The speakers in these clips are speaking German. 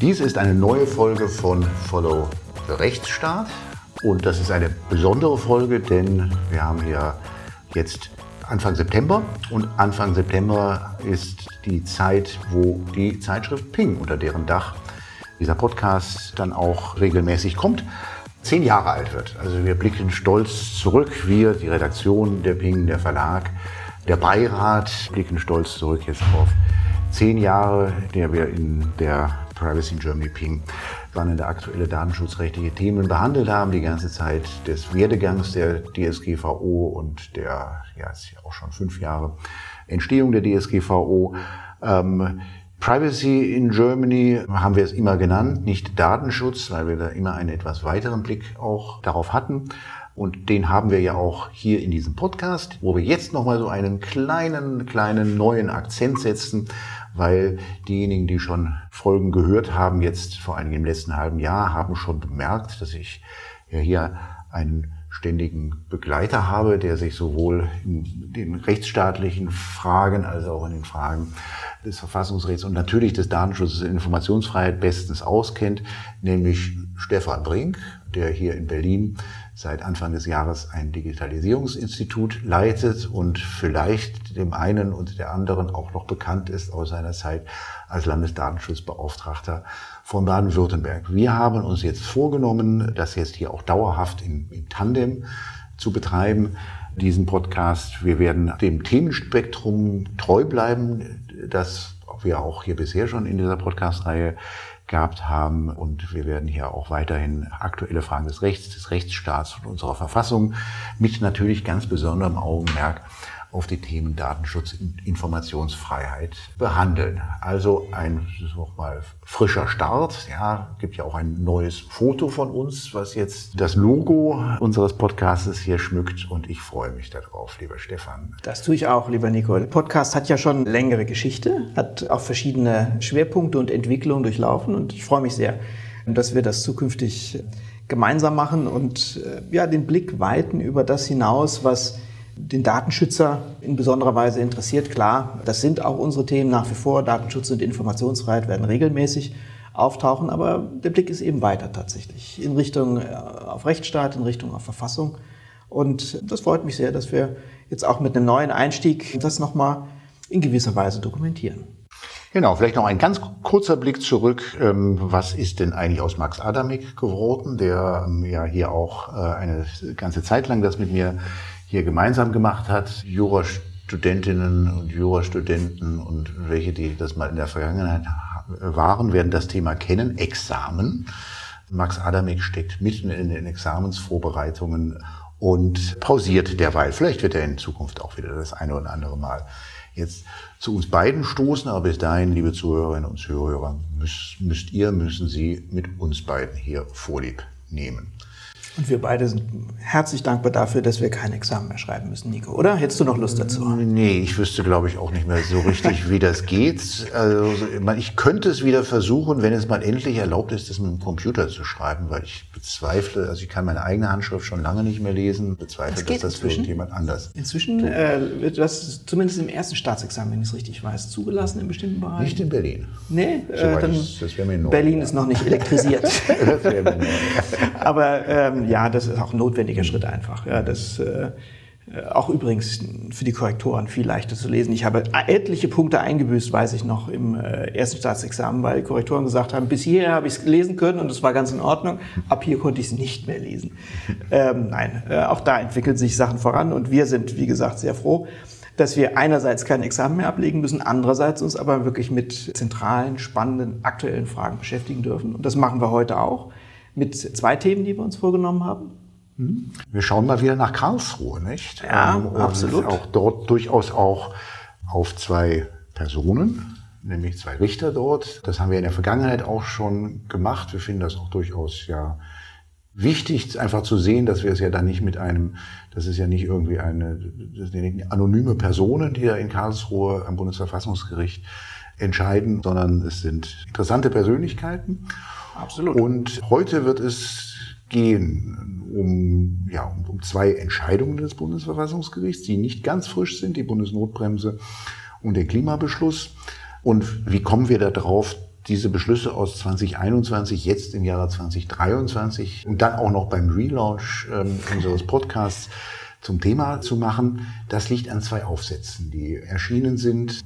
Dies ist eine neue Folge von Follow the Rechtsstaat. Und das ist eine besondere Folge, denn wir haben hier jetzt Anfang September und Anfang September ist die Zeit, wo die Zeitschrift Ping, unter deren Dach dieser Podcast dann auch regelmäßig kommt, zehn Jahre alt wird. Also wir blicken stolz zurück, wir, die Redaktion der Ping, der Verlag, der Beirat, blicken stolz zurück jetzt auf zehn Jahre, der wir in der Privacy in Germany Ping spannende aktuelle datenschutzrechtliche Themen behandelt haben, die ganze Zeit des Werdegangs der DSGVO und der, ja, ist ja auch schon fünf Jahre Entstehung der DSGVO. Ähm, Privacy in Germany haben wir es immer genannt, nicht Datenschutz, weil wir da immer einen etwas weiteren Blick auch darauf hatten. Und den haben wir ja auch hier in diesem Podcast, wo wir jetzt nochmal so einen kleinen, kleinen neuen Akzent setzen weil diejenigen, die schon Folgen gehört haben, jetzt vor allem im letzten halben Jahr, haben schon bemerkt, dass ich ja hier einen ständigen Begleiter habe, der sich sowohl in den rechtsstaatlichen Fragen als auch in den Fragen des Verfassungsrechts und natürlich des Datenschutzes und Informationsfreiheit bestens auskennt, nämlich Stefan Brink, der hier in Berlin seit Anfang des Jahres ein Digitalisierungsinstitut leitet und vielleicht dem einen und der anderen auch noch bekannt ist aus seiner Zeit als Landesdatenschutzbeauftragter von Baden-Württemberg. Wir haben uns jetzt vorgenommen, das jetzt hier auch dauerhaft im, im Tandem zu betreiben, diesen Podcast. Wir werden dem Themenspektrum treu bleiben, das wir auch hier bisher schon in dieser Podcast-Reihe gehabt haben. Und wir werden hier auch weiterhin aktuelle Fragen des Rechts, des Rechtsstaats und unserer Verfassung mit natürlich ganz besonderem Augenmerk auf die Themen Datenschutz und Informationsfreiheit behandeln. Also ein nochmal frischer Start. Ja, gibt ja auch ein neues Foto von uns, was jetzt das Logo unseres Podcasts hier schmückt und ich freue mich darauf, lieber Stefan. Das tue ich auch, lieber Nico. Der Podcast hat ja schon längere Geschichte, hat auch verschiedene Schwerpunkte und Entwicklungen durchlaufen und ich freue mich sehr, dass wir das zukünftig gemeinsam machen und äh, ja, den Blick weiten über das hinaus, was den Datenschützer in besonderer Weise interessiert. Klar, das sind auch unsere Themen nach wie vor. Datenschutz und Informationsfreiheit werden regelmäßig auftauchen, aber der Blick ist eben weiter tatsächlich in Richtung äh, auf Rechtsstaat, in Richtung auf Verfassung. Und das freut mich sehr, dass wir jetzt auch mit einem neuen Einstieg das nochmal in gewisser Weise dokumentieren. Genau, vielleicht noch ein ganz kurzer Blick zurück. Ähm, was ist denn eigentlich aus Max Adamik geworden, der ähm, ja hier auch äh, eine ganze Zeit lang das mit mir hier gemeinsam gemacht hat. Jurastudentinnen und Jurastudenten und welche, die das mal in der Vergangenheit waren, werden das Thema kennen. Examen. Max Adamik steckt mitten in den Examensvorbereitungen und pausiert derweil. Vielleicht wird er in Zukunft auch wieder das eine oder andere Mal jetzt zu uns beiden stoßen. Aber bis dahin, liebe Zuhörerinnen und Zuhörer, müsst, müsst ihr, müssen Sie mit uns beiden hier Vorlieb nehmen. Und wir beide sind herzlich dankbar dafür, dass wir kein Examen mehr schreiben müssen, Nico, oder? Hättest du noch Lust dazu? Nee, ich wüsste, glaube ich, auch nicht mehr so richtig, wie das geht. Also, ich könnte es wieder versuchen, wenn es mal endlich erlaubt ist, das mit dem Computer zu schreiben, weil ich bezweifle, also ich kann meine eigene Handschrift schon lange nicht mehr lesen, bezweifle, das dass das inzwischen? für jemand anders. Inzwischen äh, wird das zumindest im ersten Staatsexamen, wenn ich es richtig weiß, zugelassen in bestimmten Bereichen. Nicht in Berlin. Nee, äh, dann ich, das mir neu. Berlin ist noch nicht elektrisiert. das wäre mir neu. Aber ähm, ja, das ist auch ein notwendiger Schritt einfach. Ja, das äh, auch übrigens für die Korrektoren viel leichter zu lesen. Ich habe etliche Punkte eingebüßt, weiß ich noch, im äh, ersten Staatsexamen, weil Korrektoren gesagt haben, bis hierher habe ich es lesen können und es war ganz in Ordnung. Ab hier konnte ich es nicht mehr lesen. Ähm, nein, äh, auch da entwickeln sich Sachen voran und wir sind, wie gesagt, sehr froh, dass wir einerseits kein Examen mehr ablegen müssen, andererseits uns aber wirklich mit zentralen, spannenden, aktuellen Fragen beschäftigen dürfen. Und das machen wir heute auch mit zwei Themen, die wir uns vorgenommen haben. Hm? Wir schauen mal wieder nach Karlsruhe, nicht? Ja, ähm, absolut. Auch dort durchaus auch auf zwei Personen, nämlich zwei Richter dort. Das haben wir in der Vergangenheit auch schon gemacht. Wir finden das auch durchaus ja wichtig, einfach zu sehen, dass wir es ja dann nicht mit einem, das ist ja nicht irgendwie eine, das sind anonyme Personen, die da in Karlsruhe am Bundesverfassungsgericht entscheiden, sondern es sind interessante Persönlichkeiten. Absolut. Und heute wird es gehen um, ja, um zwei Entscheidungen des Bundesverfassungsgerichts, die nicht ganz frisch sind, die Bundesnotbremse und den Klimabeschluss. Und wie kommen wir darauf, diese Beschlüsse aus 2021 jetzt im Jahre 2023 und dann auch noch beim Relaunch ähm, unseres Podcasts zum Thema zu machen, das liegt an zwei Aufsätzen, die erschienen sind,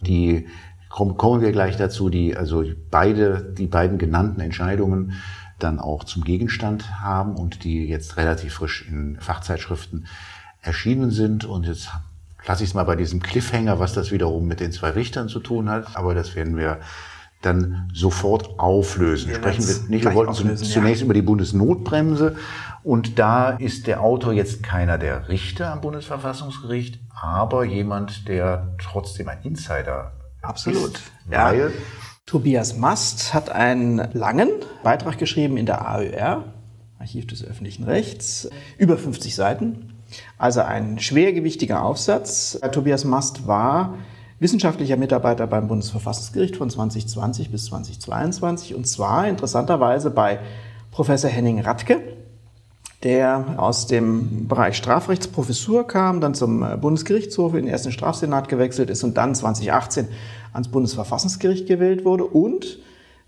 die kommen wir gleich dazu, die also beide, die beiden genannten Entscheidungen dann auch zum Gegenstand haben und die jetzt relativ frisch in Fachzeitschriften erschienen sind. Und jetzt lasse ich es mal bei diesem Cliffhanger, was das wiederum mit den zwei Richtern zu tun hat. Aber das werden wir dann sofort auflösen. Wir Sprechen wir nicht. Wir wollten zunächst ja. über die Bundesnotbremse. Und da ist der Autor jetzt keiner der Richter am Bundesverfassungsgericht, aber jemand, der trotzdem ein Insider Absolut. ist. Ja. Tobias Mast hat einen langen Beitrag geschrieben in der AÖR, Archiv des öffentlichen Rechts, über 50 Seiten. Also ein schwergewichtiger Aufsatz. Tobias Mast war wissenschaftlicher Mitarbeiter beim Bundesverfassungsgericht von 2020 bis 2022 und zwar interessanterweise bei Professor Henning Radke, der aus dem Bereich Strafrechtsprofessur kam, dann zum Bundesgerichtshof in den ersten Strafsenat gewechselt ist und dann 2018 ans Bundesverfassungsgericht gewählt wurde und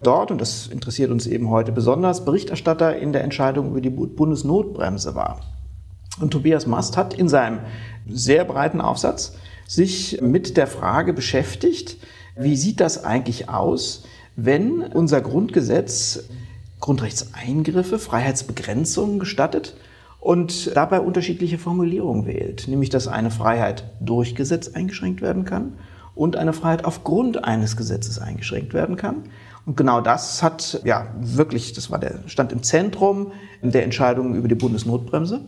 dort, und das interessiert uns eben heute besonders, Berichterstatter in der Entscheidung über die Bundesnotbremse war. Und Tobias Mast hat in seinem sehr breiten Aufsatz sich mit der Frage beschäftigt, wie sieht das eigentlich aus, wenn unser Grundgesetz Grundrechtseingriffe, Freiheitsbegrenzungen gestattet und dabei unterschiedliche Formulierungen wählt, nämlich dass eine Freiheit durch Gesetz eingeschränkt werden kann und eine Freiheit aufgrund eines Gesetzes eingeschränkt werden kann. Und genau das hat ja wirklich, das war der stand im Zentrum der Entscheidung über die Bundesnotbremse.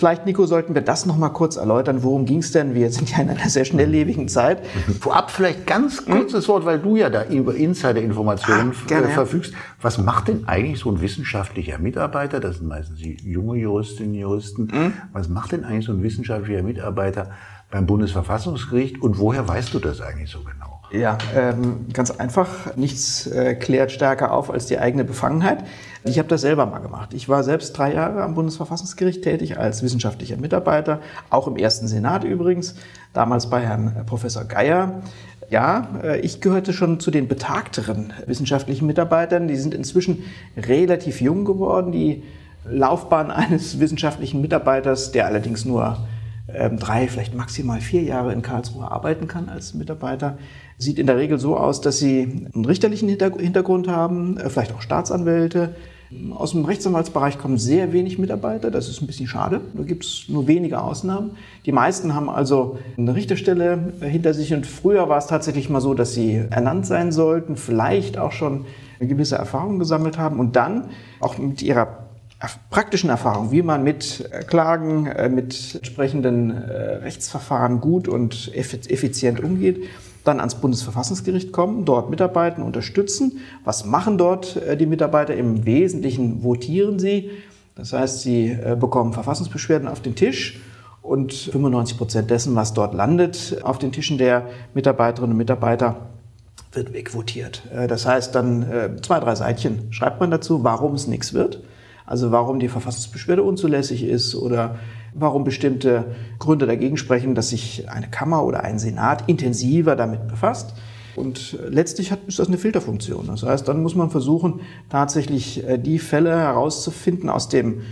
Vielleicht, Nico, sollten wir das noch mal kurz erläutern. Worum ging es denn? Wir sind ja in einer sehr schnelllebigen Zeit. Vorab vielleicht ganz kurzes Wort, weil du ja da über Insider-Informationen ah, verfügst. Was macht denn eigentlich so ein wissenschaftlicher Mitarbeiter? Das sind meistens die junge Juristinnen und Juristen. Mhm. Was macht denn eigentlich so ein wissenschaftlicher Mitarbeiter beim Bundesverfassungsgericht? Und woher weißt du das eigentlich so genau? Ja, ähm, ganz einfach. Nichts äh, klärt stärker auf als die eigene Befangenheit. Ich habe das selber mal gemacht. Ich war selbst drei Jahre am Bundesverfassungsgericht tätig als wissenschaftlicher Mitarbeiter, auch im ersten Senat übrigens, damals bei Herrn Professor Geier. Ja, äh, ich gehörte schon zu den betagteren wissenschaftlichen Mitarbeitern. Die sind inzwischen relativ jung geworden. Die Laufbahn eines wissenschaftlichen Mitarbeiters, der allerdings nur drei, vielleicht maximal vier Jahre in Karlsruhe arbeiten kann als Mitarbeiter, sieht in der Regel so aus, dass sie einen richterlichen Hintergrund haben, äh, vielleicht auch Staatsanwälte. Aus dem Rechtsanwaltsbereich kommen sehr wenig Mitarbeiter, das ist ein bisschen schade. Da gibt es nur wenige Ausnahmen. Die meisten haben also eine Richterstelle äh, hinter sich und früher war es tatsächlich mal so, dass sie ernannt sein sollten, vielleicht auch schon eine gewisse Erfahrung gesammelt haben und dann auch mit ihrer praktischen Erfahrung, wie man mit äh, Klagen, mit entsprechenden Rechtsverfahren gut und effizient umgeht, dann ans Bundesverfassungsgericht kommen, dort mitarbeiten, unterstützen. Was machen dort äh, die Mitarbeiter? Im Wesentlichen votieren sie. Das heißt, sie äh, bekommen Verfassungsbeschwerden auf den Tisch und 95 Prozent dessen, was dort landet auf den Tischen der Mitarbeiterinnen und Mitarbeiter, wird wegvotiert. Äh, das heißt, dann zwei, drei Seitchen schreibt man dazu, warum es nichts wird. Also warum die Verfassungsbeschwerde unzulässig ist oder warum bestimmte Gründe dagegen sprechen, dass sich eine Kammer oder ein Senat intensiver damit befasst. Und letztlich hat, ist das eine Filterfunktion. Das heißt, dann muss man versuchen, tatsächlich äh, die Fälle herauszufinden aus dem,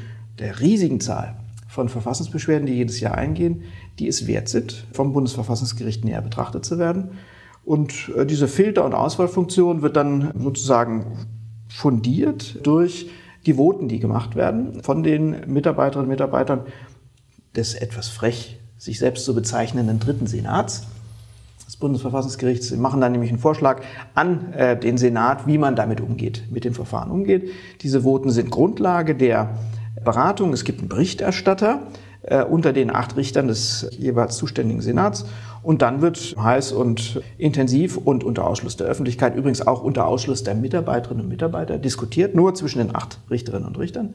der riesigen Zahl von Verfassungsbeschwerden, die jedes Jahr eingehen, die es wert sind, vom Bundesverfassungsgericht näher betrachtet zu werden. Und äh, diese Filter- und Auswahlfunktion wird dann sozusagen fundiert durch die Voten, die gemacht werden von den Mitarbeiterinnen und Mitarbeitern des etwas frech sich selbst zu bezeichnenden dritten Senats des Bundesverfassungsgerichts. Sie machen dann nämlich einen Vorschlag an äh, den Senat, wie man damit umgeht, mit dem Verfahren umgeht. Diese Voten sind Grundlage der Beratung. Es gibt einen Berichterstatter äh, unter den acht Richtern des jeweils zuständigen Senats. Und dann wird heiß und intensiv und unter Ausschluss der Öffentlichkeit, übrigens auch unter Ausschluss der Mitarbeiterinnen und Mitarbeiter, diskutiert, nur zwischen den acht Richterinnen und Richtern.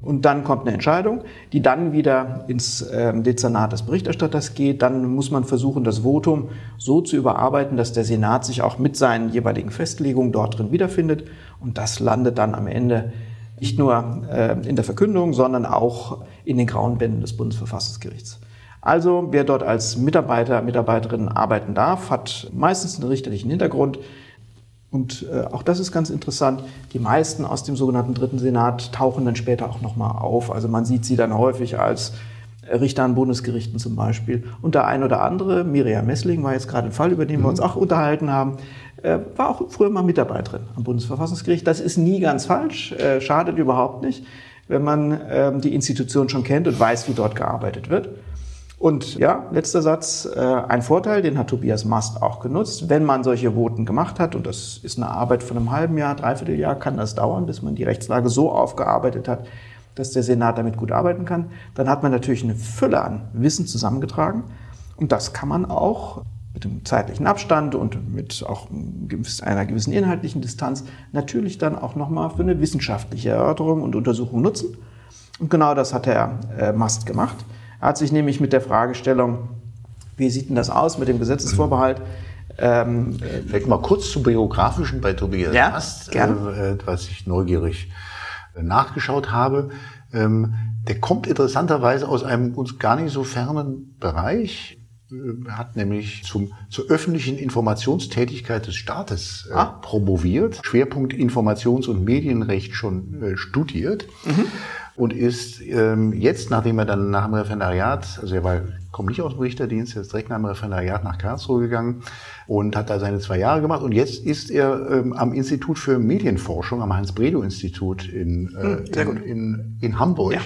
Und dann kommt eine Entscheidung, die dann wieder ins äh, Dezernat des Berichterstatters geht. Dann muss man versuchen, das Votum so zu überarbeiten, dass der Senat sich auch mit seinen jeweiligen Festlegungen dort drin wiederfindet. Und das landet dann am Ende nicht nur äh, in der Verkündung, sondern auch in den grauen Bänden des Bundesverfassungsgerichts. Also wer dort als Mitarbeiter, Mitarbeiterin arbeiten darf, hat meistens einen richterlichen Hintergrund, Und äh, auch das ist ganz interessant. Die meisten aus dem sogenannten Dritten Senat tauchen dann später auch nochmal auf. Also man sieht sie dann häufig als Richter an Bundesgerichten zum Beispiel. Und der ein oder andere, Miriam Messling war jetzt gerade ein Fall, über den wir uns mhm. auch unterhalten haben, war auch früher mal Mitarbeiterin am Bundesverfassungsgericht. Das ist nie ganz falsch, äh, schadet überhaupt nicht, wenn man ähm, die Institution schon kennt und weiß, wie dort gearbeitet wird. Und ja, letzter Satz, äh, ein Vorteil, den hat Tobias Mast auch genutzt. Wenn man solche Voten gemacht hat, und das ist eine Arbeit von einem halben Jahr, dreiviertel Jahr, kann das dauern, bis man die Rechtslage so aufgearbeitet hat, dass der Senat damit gut arbeiten kann, dann hat man natürlich eine Fülle an Wissen zusammengetragen. Und das kann man auch mit dem zeitlichen Abstand und mit auch einer gewissen inhaltlichen Distanz natürlich dann auch nochmal für eine wissenschaftliche Erörterung und Untersuchung nutzen. Und genau das hat Herr äh, Mast gemacht. Er hat sich nämlich mit der Fragestellung, wie sieht denn das aus mit dem Gesetzesvorbehalt, ähm, Vielleicht mal kurz zum Biografischen bei Tobias ja, Mast, äh, was ich neugierig äh, nachgeschaut habe. Ähm, der kommt interessanterweise aus einem uns gar nicht so fernen Bereich. Er hat nämlich zum, zur öffentlichen Informationstätigkeit des Staates äh, ah. promoviert, Schwerpunkt Informations- und Medienrecht schon äh, studiert mhm. und ist ähm, jetzt, nachdem er dann nach dem Referendariat, also er war, kommt nicht aus dem Richterdienst, er ist direkt nach dem Referendariat nach Karlsruhe gegangen und hat da seine zwei Jahre gemacht und jetzt ist er ähm, am Institut für Medienforschung, am Hans-Bredow-Institut in, äh, hm, in, in, in, Hamburg. Ja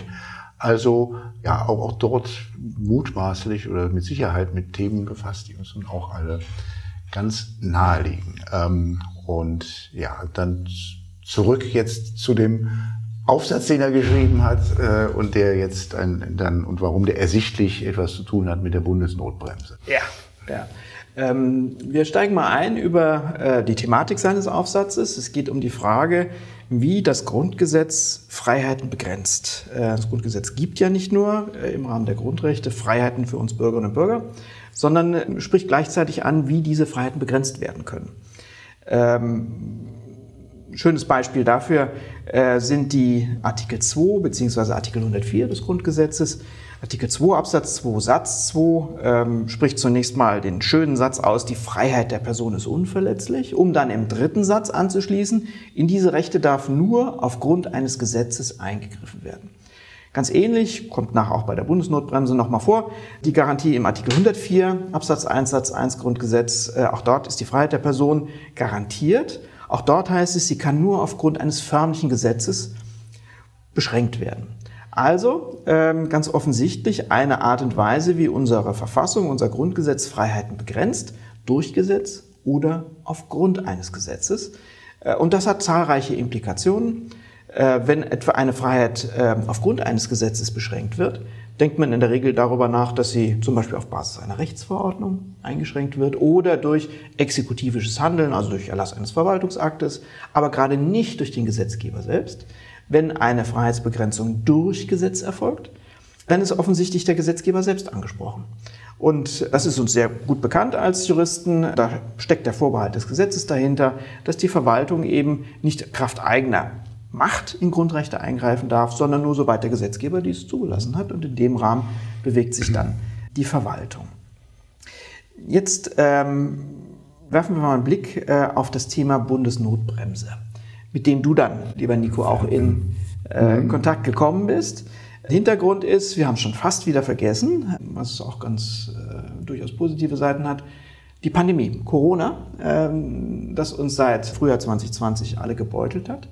also ja, auch, auch dort mutmaßlich oder mit Sicherheit mit Themen befasst, die uns nun auch alle ganz nahe liegen. Ähm, und ja, dann zurück jetzt zu dem Aufsatz, den er geschrieben hat äh, und der jetzt ein, dann und warum der ersichtlich etwas zu tun hat mit der Bundesnotbremse. Ja, ja. Ähm, wir steigen mal ein über äh, die Thematik seines Aufsatzes. Es geht um die Frage, wie das Grundgesetz Freiheiten begrenzt. Äh, das Grundgesetz gibt ja nicht nur äh, im Rahmen der Grundrechte Freiheiten für uns Bürgerinnen und Bürger, sondern äh, spricht gleichzeitig an, wie diese Freiheiten begrenzt werden können. Ähm, schönes Beispiel dafür sind die Artikel 2 bzw. Artikel 104 des Grundgesetzes. Artikel 2 Absatz 2 Satz 2 ähm, spricht zunächst mal den schönen Satz aus, die Freiheit der Person ist unverletzlich, um dann im dritten Satz anzuschließen, in diese Rechte darf nur aufgrund eines Gesetzes eingegriffen werden. Ganz ähnlich, kommt nach auch bei der Bundesnotbremse nochmal vor, die Garantie im Artikel 104 Absatz 1 Satz 1 Grundgesetz, äh, auch dort ist die Freiheit der Person garantiert. Auch dort heißt es, sie kann nur aufgrund eines förmlichen Gesetzes beschränkt werden. Also ähm, ganz offensichtlich eine Art und Weise, wie unsere Verfassung, unser Grundgesetz Freiheiten begrenzt, durch Gesetz oder aufgrund eines Gesetzes. Äh, und das hat zahlreiche Implikationen. Äh, wenn etwa eine Freiheit äh, aufgrund eines Gesetzes beschränkt wird, denkt man in der Regel darüber nach, dass sie zum Beispiel auf Basis einer Rechtsverordnung eingeschränkt wird oder durch exekutivisches Handeln, also durch Erlass eines Verwaltungsaktes, aber gerade nicht durch den Gesetzgeber selbst. Wenn eine Freiheitsbegrenzung durch Gesetz erfolgt, dann ist offensichtlich der Gesetzgeber selbst angesprochen. Und das ist uns sehr gut bekannt als Juristen. Da steckt der Vorbehalt des Gesetzes dahinter, dass die Verwaltung eben nicht Kraft eigener Macht in Grundrechte eingreifen darf, sondern nur soweit der Gesetzgeber dies zugelassen hat. Und in dem Rahmen bewegt sich dann die Verwaltung. Jetzt ähm, werfen wir mal einen Blick äh, auf das Thema Bundesnotbremse mit dem du dann, lieber Nico, auch in äh, mhm. Kontakt gekommen bist. Hintergrund ist, wir haben schon fast wieder vergessen, was auch ganz äh, durchaus positive Seiten hat, die Pandemie, Corona, ähm, das uns seit Frühjahr 2020 alle gebeutelt hat.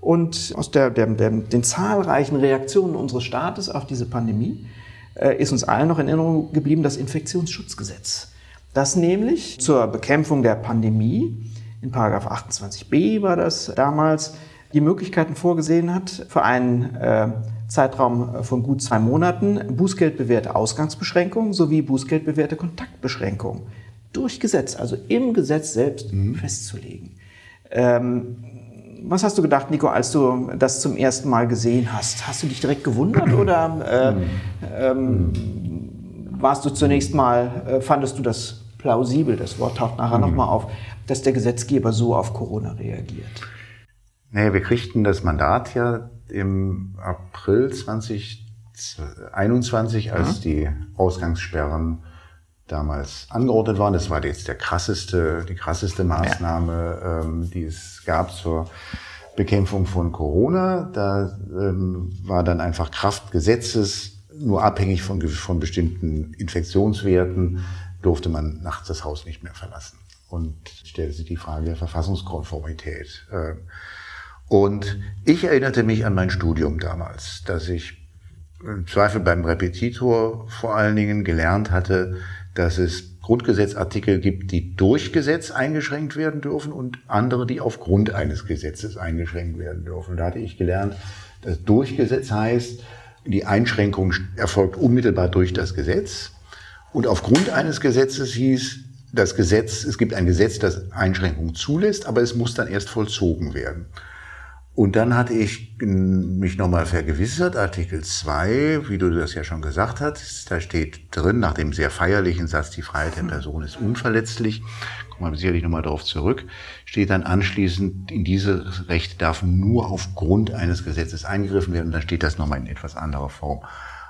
Und aus der, der, der, den zahlreichen Reaktionen unseres Staates auf diese Pandemie äh, ist uns allen noch in Erinnerung geblieben das Infektionsschutzgesetz, das nämlich zur Bekämpfung der Pandemie in Paragraph 28b war das damals, die Möglichkeiten vorgesehen hat, für einen äh, Zeitraum von gut zwei Monaten bußgeldbewährte Ausgangsbeschränkungen sowie bußgeldbewährte Kontaktbeschränkungen durch Gesetz, also im Gesetz selbst mhm. festzulegen. Ähm, was hast du gedacht, Nico, als du das zum ersten Mal gesehen hast? Hast du dich direkt gewundert oder äh, ähm, warst du zunächst mal, äh, fandest du das plausibel? Das Wort taucht nachher mhm. nochmal auf dass der Gesetzgeber so auf Corona reagiert? Naja, wir kriegten das Mandat ja im April 2021, als ja. die Ausgangssperren damals angeordnet waren. Das war jetzt der krasseste, die krasseste Maßnahme, ja. ähm, die es gab zur Bekämpfung von Corona. Da ähm, war dann einfach Kraft Gesetzes nur abhängig von, von bestimmten Infektionswerten durfte man nachts das Haus nicht mehr verlassen. Und stellte sich die Frage der Verfassungskonformität. Ähm, und ich erinnerte mich an mein Studium damals, dass ich im Zweifel beim Repetitor vor allen Dingen gelernt hatte, dass es Grundgesetzartikel gibt, die durch Gesetz eingeschränkt werden dürfen und andere, die aufgrund eines Gesetzes eingeschränkt werden dürfen. Da hatte ich gelernt, dass durch Gesetz heißt, die Einschränkung erfolgt unmittelbar durch das Gesetz und aufgrund eines Gesetzes hieß, das Gesetz, es gibt ein Gesetz, das Einschränkungen zulässt, aber es muss dann erst vollzogen werden. Und dann hatte ich mich nochmal vergewissert, Artikel 2, wie du das ja schon gesagt hast, da steht drin, nach dem sehr feierlichen Satz, die Freiheit der Person ist unverletzlich, kommen wir sicherlich nochmal darauf zurück, steht dann anschließend, in dieses Recht darf nur aufgrund eines Gesetzes eingegriffen werden, und dann steht das nochmal in etwas anderer Form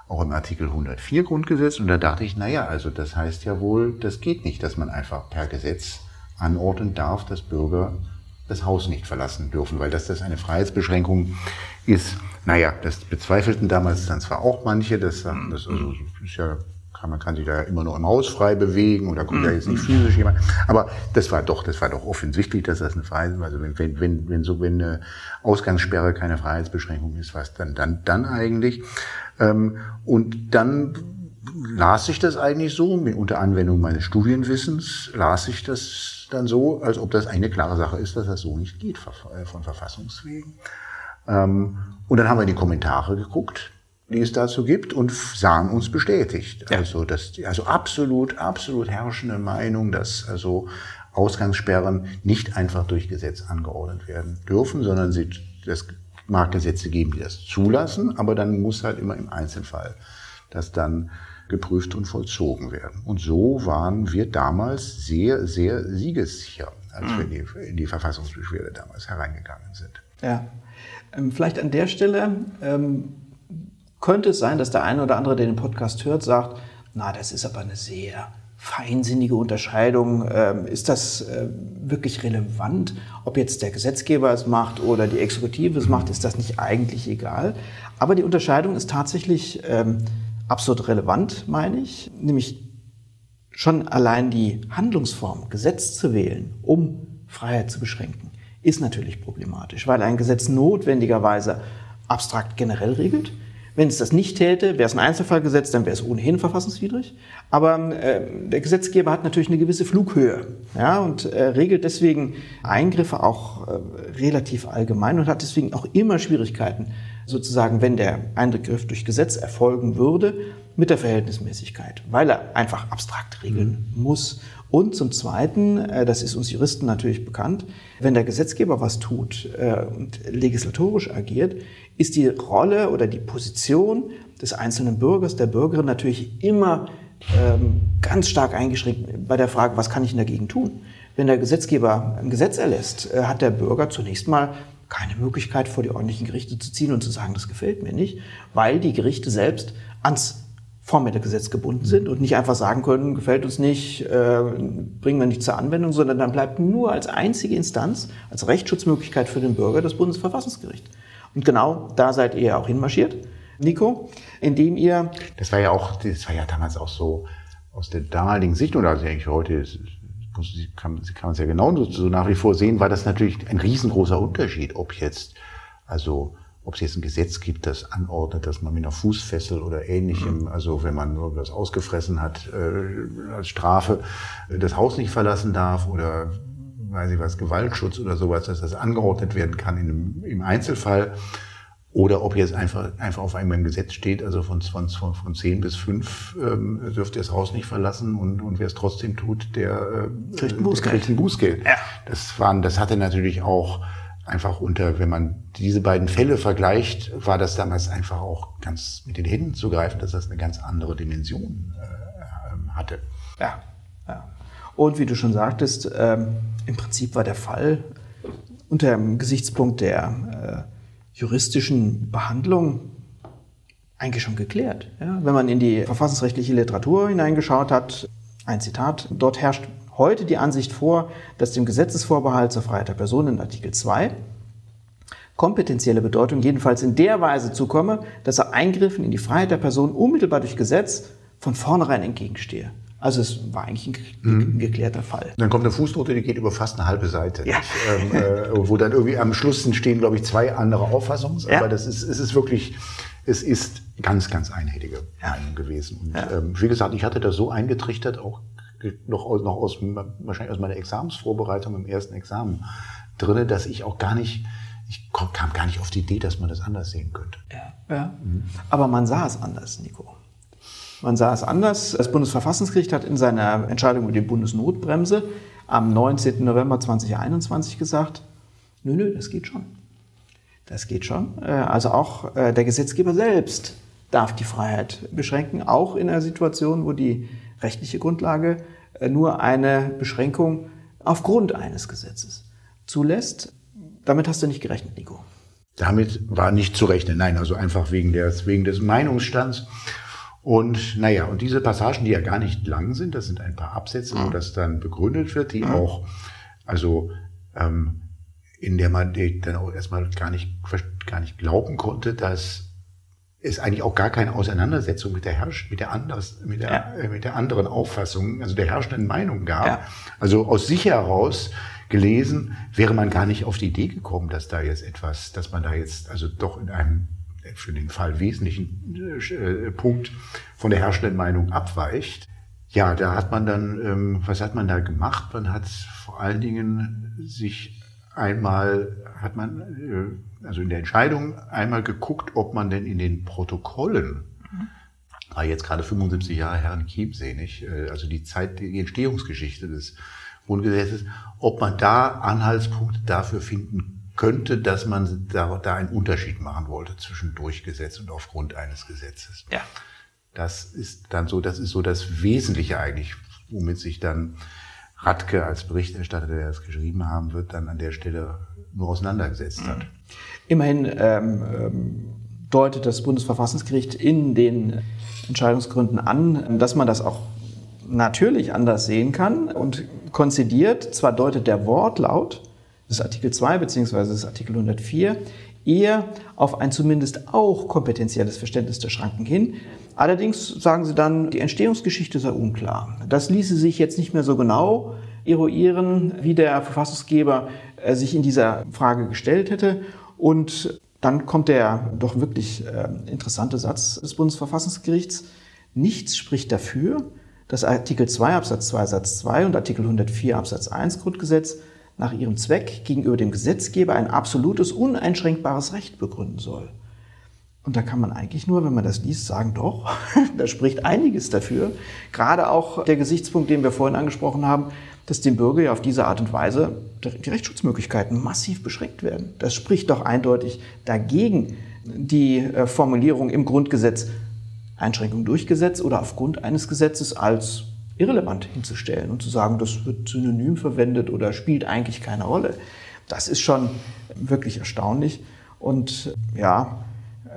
auch im Artikel 104 Grundgesetz. Und da dachte ich, naja, also das heißt ja wohl, das geht nicht, dass man einfach per Gesetz anordnen darf, dass Bürger das Haus nicht verlassen dürfen, weil das, das eine Freiheitsbeschränkung ist. Naja, das bezweifelten damals dann zwar auch manche, das, das also, ist ja, man kann sich da immer noch im Haus frei bewegen und da kommt ja jetzt nicht physisch jemand. Aber das war doch, das war doch offensichtlich, dass das eine Freiheit, also wenn, wenn, wenn, wenn so, wenn eine Ausgangssperre keine Freiheitsbeschränkung ist, was dann, dann, dann eigentlich? Ähm, und dann las ich das eigentlich so, unter Anwendung meines Studienwissens, las ich das dann so, als ob das eine klare Sache ist, dass das so nicht geht äh, von Verfassungswegen. Ähm, und dann haben wir in die Kommentare geguckt, die es dazu gibt, und sahen uns bestätigt. Ja. Also, das, also absolut, absolut herrschende Meinung, dass also Ausgangssperren nicht einfach durch Gesetz angeordnet werden dürfen, sondern sie, das mag Gesetze geben, die das zulassen, aber dann muss halt immer im Einzelfall das dann geprüft und vollzogen werden. Und so waren wir damals sehr, sehr siegessicher, als mhm. wir in die, in die, Verfassungsbeschwerde damals hereingegangen sind. Ja, ähm, vielleicht an der Stelle ähm, könnte es sein, dass der eine oder andere, der den Podcast hört, sagt, na, das ist aber eine sehr feinsinnige Unterscheidung. Ähm, ist das äh, wirklich relevant? Ob jetzt der Gesetzgeber es macht oder die Exekutive es macht, ist das nicht eigentlich egal. Aber die Unterscheidung ist tatsächlich ähm, absolut relevant, meine ich. Nämlich schon allein die Handlungsform, Gesetz zu wählen, um Freiheit zu beschränken, ist natürlich problematisch, weil ein Gesetz notwendigerweise abstrakt generell regelt wenn es das nicht täte, wäre es ein Einzelfallgesetz, dann wäre es ohnehin verfassungswidrig. Aber äh, der Gesetzgeber hat natürlich eine gewisse Flughöhe ja, und äh, regelt deswegen Eingriffe auch äh, relativ allgemein und hat deswegen auch immer Schwierigkeiten, sozusagen, wenn der Eingriff durch Gesetz erfolgen würde, mit der Verhältnismäßigkeit, weil er einfach abstrakt regeln mhm. muss. Und zum Zweiten, äh, das ist uns Juristen natürlich bekannt, wenn der Gesetzgeber was tut äh, und legislatorisch agiert, ist die Rolle oder die Position des einzelnen Bürgers, der Bürgerin natürlich immer ähm, ganz stark eingeschränkt bei der Frage, was kann ich dagegen tun? Wenn der Gesetzgeber ein Gesetz erlässt, äh, hat der Bürger zunächst mal keine Möglichkeit, vor die ordentlichen Gerichte zu ziehen und zu sagen, das gefällt mir nicht, weil die Gerichte selbst ans formelle Gesetz gebunden sind und nicht einfach sagen können, gefällt uns nicht, äh, bringen wir nicht zur Anwendung, sondern dann bleibt nur als einzige Instanz, als Rechtsschutzmöglichkeit für den Bürger das Bundesverfassungsgericht. Und genau da seid ihr auch hinmarschiert, Nico, indem ihr... Das war ja auch, das war ja damals auch so aus der damaligen Sicht, oder also eigentlich heute kann, kann man es ja genau so nach wie vor sehen, war das natürlich ein riesengroßer Unterschied, ob jetzt, also ob es jetzt ein Gesetz gibt, das anordnet, dass man mit einer Fußfessel oder ähnlichem, mhm. also wenn man nur was ausgefressen hat, äh, als Strafe äh, das Haus nicht verlassen darf oder weiß ich was, Gewaltschutz oder sowas, dass das angeordnet werden kann in einem, im Einzelfall. Oder ob jetzt einfach, einfach auf einmal im Gesetz steht, also von, von, von 10 bis 5 ähm, dürft ihr das Haus nicht verlassen und, und wer es trotzdem tut, der äh, kriegt ein Bußgeld. Kriegt ein Bußgeld. Ja. Das, waren, das hatte natürlich auch einfach unter, wenn man diese beiden Fälle vergleicht, war das damals einfach auch ganz mit den Händen zu greifen, dass das eine ganz andere Dimension äh, ähm, hatte. Ja, ja. Und wie du schon sagtest, ähm, im Prinzip war der Fall unter dem Gesichtspunkt der äh, juristischen Behandlung eigentlich schon geklärt. Ja? Wenn man in die verfassungsrechtliche Literatur hineingeschaut hat, Ein Zitat. Dort herrscht heute die Ansicht vor, dass dem Gesetzesvorbehalt zur Freiheit der Person in Artikel 2 kompetenzielle Bedeutung jedenfalls in der Weise zukomme, dass er Eingriffen in die Freiheit der Person unmittelbar durch Gesetz von vornherein entgegenstehe. Also es war eigentlich ein, mhm. geklärter Fall. Dann kommt eine Fußnote, die geht über fast eine halbe Seite. Ja. Ähm, äh, wo dann irgendwie am Schluss stehen, glaube ich, zwei andere Auffassungen. Ja. Aber das ist, es ist wirklich, es ist ganz, ganz einhellige Meinung gewesen. Und ja. ähm, wie gesagt, ich hatte das so eingetrichtert, auch noch, aus, noch aus, wahrscheinlich aus meiner Examensvorbereitung im ersten Examen drinne, dass ich auch gar nicht, ich kam gar nicht auf die Idee, dass man das anders sehen könnte. Ja, ja. Mhm. Aber man sah es anders, Nico. Man sah es anders. Das Bundesverfassungsgericht hat in seiner Entscheidung über die Bundesnotbremse am 19. November 2021 gesagt, nö, nö, das geht schon. Das geht schon. Äh, also auch äh, der Gesetzgeber selbst darf die Freiheit beschränken, auch in einer Situation, wo die rechtliche Grundlage äh, nur eine Beschränkung aufgrund eines Gesetzes zulässt. Damit hast du nicht gerechnet, Nico. Damit war nicht zu rechnen. Nein, also einfach wegen des, wegen des Meinungsstands. Und naja, und diese Passagen, die ja gar nicht lang sind, das sind ein paar Absätze, wo mhm. das dann begründet wird, die mhm. auch, also ähm, in der man dann auch erstmal gar nicht, gar nicht glauben konnte, dass es eigentlich auch gar keine Auseinandersetzung mit der Herrsch mit der anders, mit der, ja. äh, mit der anderen Auffassung, also der herrschenden Meinung gab. Ja. Also aus sich heraus gelesen, wäre man gar nicht auf die Idee gekommen, dass da jetzt etwas, dass man da jetzt also doch in einem für den Fall wesentlichen äh, Punkt von der herrschenden Meinung abweicht. Ja, da hat man dann, ähm, was hat man da gemacht? Man hat vor allen Dingen sich einmal, hat man, äh, also in der Entscheidung einmal geguckt, ob man denn in den Protokollen, mhm. war jetzt gerade 75 Jahre Herrn Chiemsee, nicht? Äh, also die Zeit, die Entstehungsgeschichte des Grundgesetzes, ob man da Anhaltspunkte dafür finden könnte, dass man da, da einen Unterschied machen wollte zwischen Durchgesetz und aufgrund eines Gesetzes. Ja. Das ist dann so, das ist so das Wesentliche eigentlich, womit sich dann Radke als Berichterstatter, der das geschrieben haben wird, dann an der Stelle nur auseinandergesetzt hat. Immerhin ähm, ähm, deutet das Bundesverfassungsgericht in den Entscheidungsgründen an, dass man das auch natürlich anders sehen kann und konzidiert, zwar deutet der Wortlaut des Artikel 2 bzw. des Artikel 104 eher auf ein zumindest auch kompetenzielles Verständnis der Schranken hin. Allerdings sagen sie dann, die Entstehungsgeschichte sei unklar. Das ließe sich jetzt nicht mehr so genau eruieren, wie der Verfassungsgeber äh, sich in dieser Frage gestellt hätte. Und dann kommt der doch wirklich äh, interessante Satz des Bundesverfassungsgerichts. Nichts spricht dafür, dass Artikel 2 Absatz 2 Satz 2 und Artikel 104 Absatz 1 Grundgesetz nach ihrem Zweck gegenüber dem Gesetzgeber ein absolutes, uneinschränkbares Recht begründen soll. Und da kann man eigentlich nur, wenn man das liest, sagen, doch, da spricht einiges dafür. Gerade auch der Gesichtspunkt, den wir vorhin angesprochen haben, dass dem Bürger ja auf diese Art und Weise die Rechtsschutzmöglichkeiten massiv beschränkt werden. Das spricht doch eindeutig dagegen, die äh, Formulierung im Grundgesetz Einschränkung durch Gesetz oder aufgrund eines Gesetzes als irrelevant hinzustellen und zu sagen, das wird synonym verwendet oder spielt eigentlich keine Rolle. Das ist schon wirklich erstaunlich. Und ja,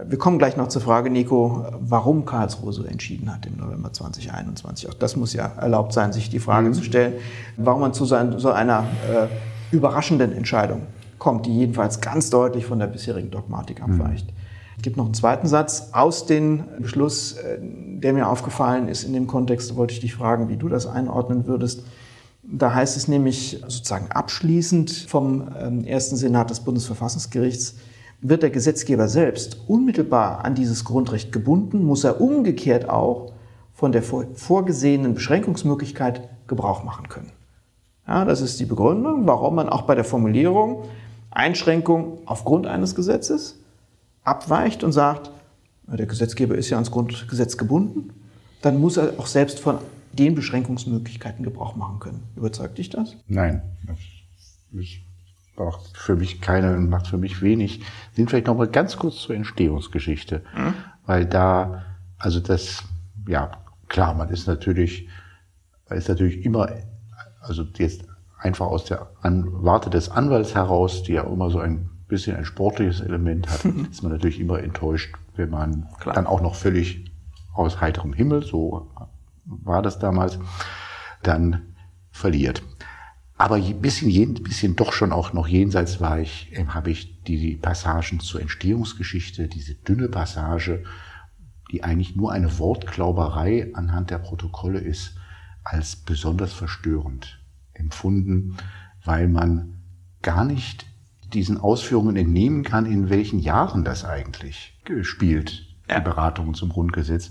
wir kommen gleich noch zur Frage, Nico, warum Karlsruhe so entschieden hat im November 2021. Auch das muss ja erlaubt sein, sich die Frage mhm. zu stellen, warum man zu so einer äh, überraschenden Entscheidung kommt, die jedenfalls ganz deutlich von der bisherigen Dogmatik abweicht. Mhm. Gibt noch einen zweiten Satz aus dem Beschluss, äh, der mir aufgefallen ist in dem Kontext, wollte ich dich fragen, wie du das einordnen würdest. Da heißt es nämlich sozusagen abschließend vom ähm, ersten Senat des Bundesverfassungsgerichts, wird der Gesetzgeber selbst unmittelbar an dieses Grundrecht gebunden, muss er umgekehrt auch von der vorgesehenen Beschränkungsmöglichkeit Gebrauch machen können. Ja, das ist die Begründung, warum man auch bei der Formulierung Einschränkung aufgrund eines Gesetzes abweicht und sagt, der Gesetzgeber ist ja ans Grundgesetz gebunden, dann muss er auch selbst von den Beschränkungsmöglichkeiten Gebrauch machen können. Überzeugt dich das? Nein, das macht für mich keine, macht für mich wenig. Sind vielleicht noch mal ganz kurz zur Entstehungsgeschichte, mhm. weil da, also das, ja, klar, man ist natürlich, ist natürlich immer, also jetzt einfach aus der Warte des Anwalts heraus, die ja immer so ein bisschen ein sportliches Element hat, ist man natürlich immer enttäuscht, wenn man Klar. dann auch noch völlig aus heiterem Himmel, so war das damals, dann verliert. Aber ein bisschen, bisschen doch schon auch noch jenseits war ich, ähm, habe ich die, die Passagen zur Entstehungsgeschichte, diese dünne Passage, die eigentlich nur eine Wortglauberei anhand der Protokolle ist, als besonders verstörend empfunden, weil man gar nicht diesen Ausführungen entnehmen kann, in welchen Jahren das eigentlich gespielt, die Beratungen zum Grundgesetz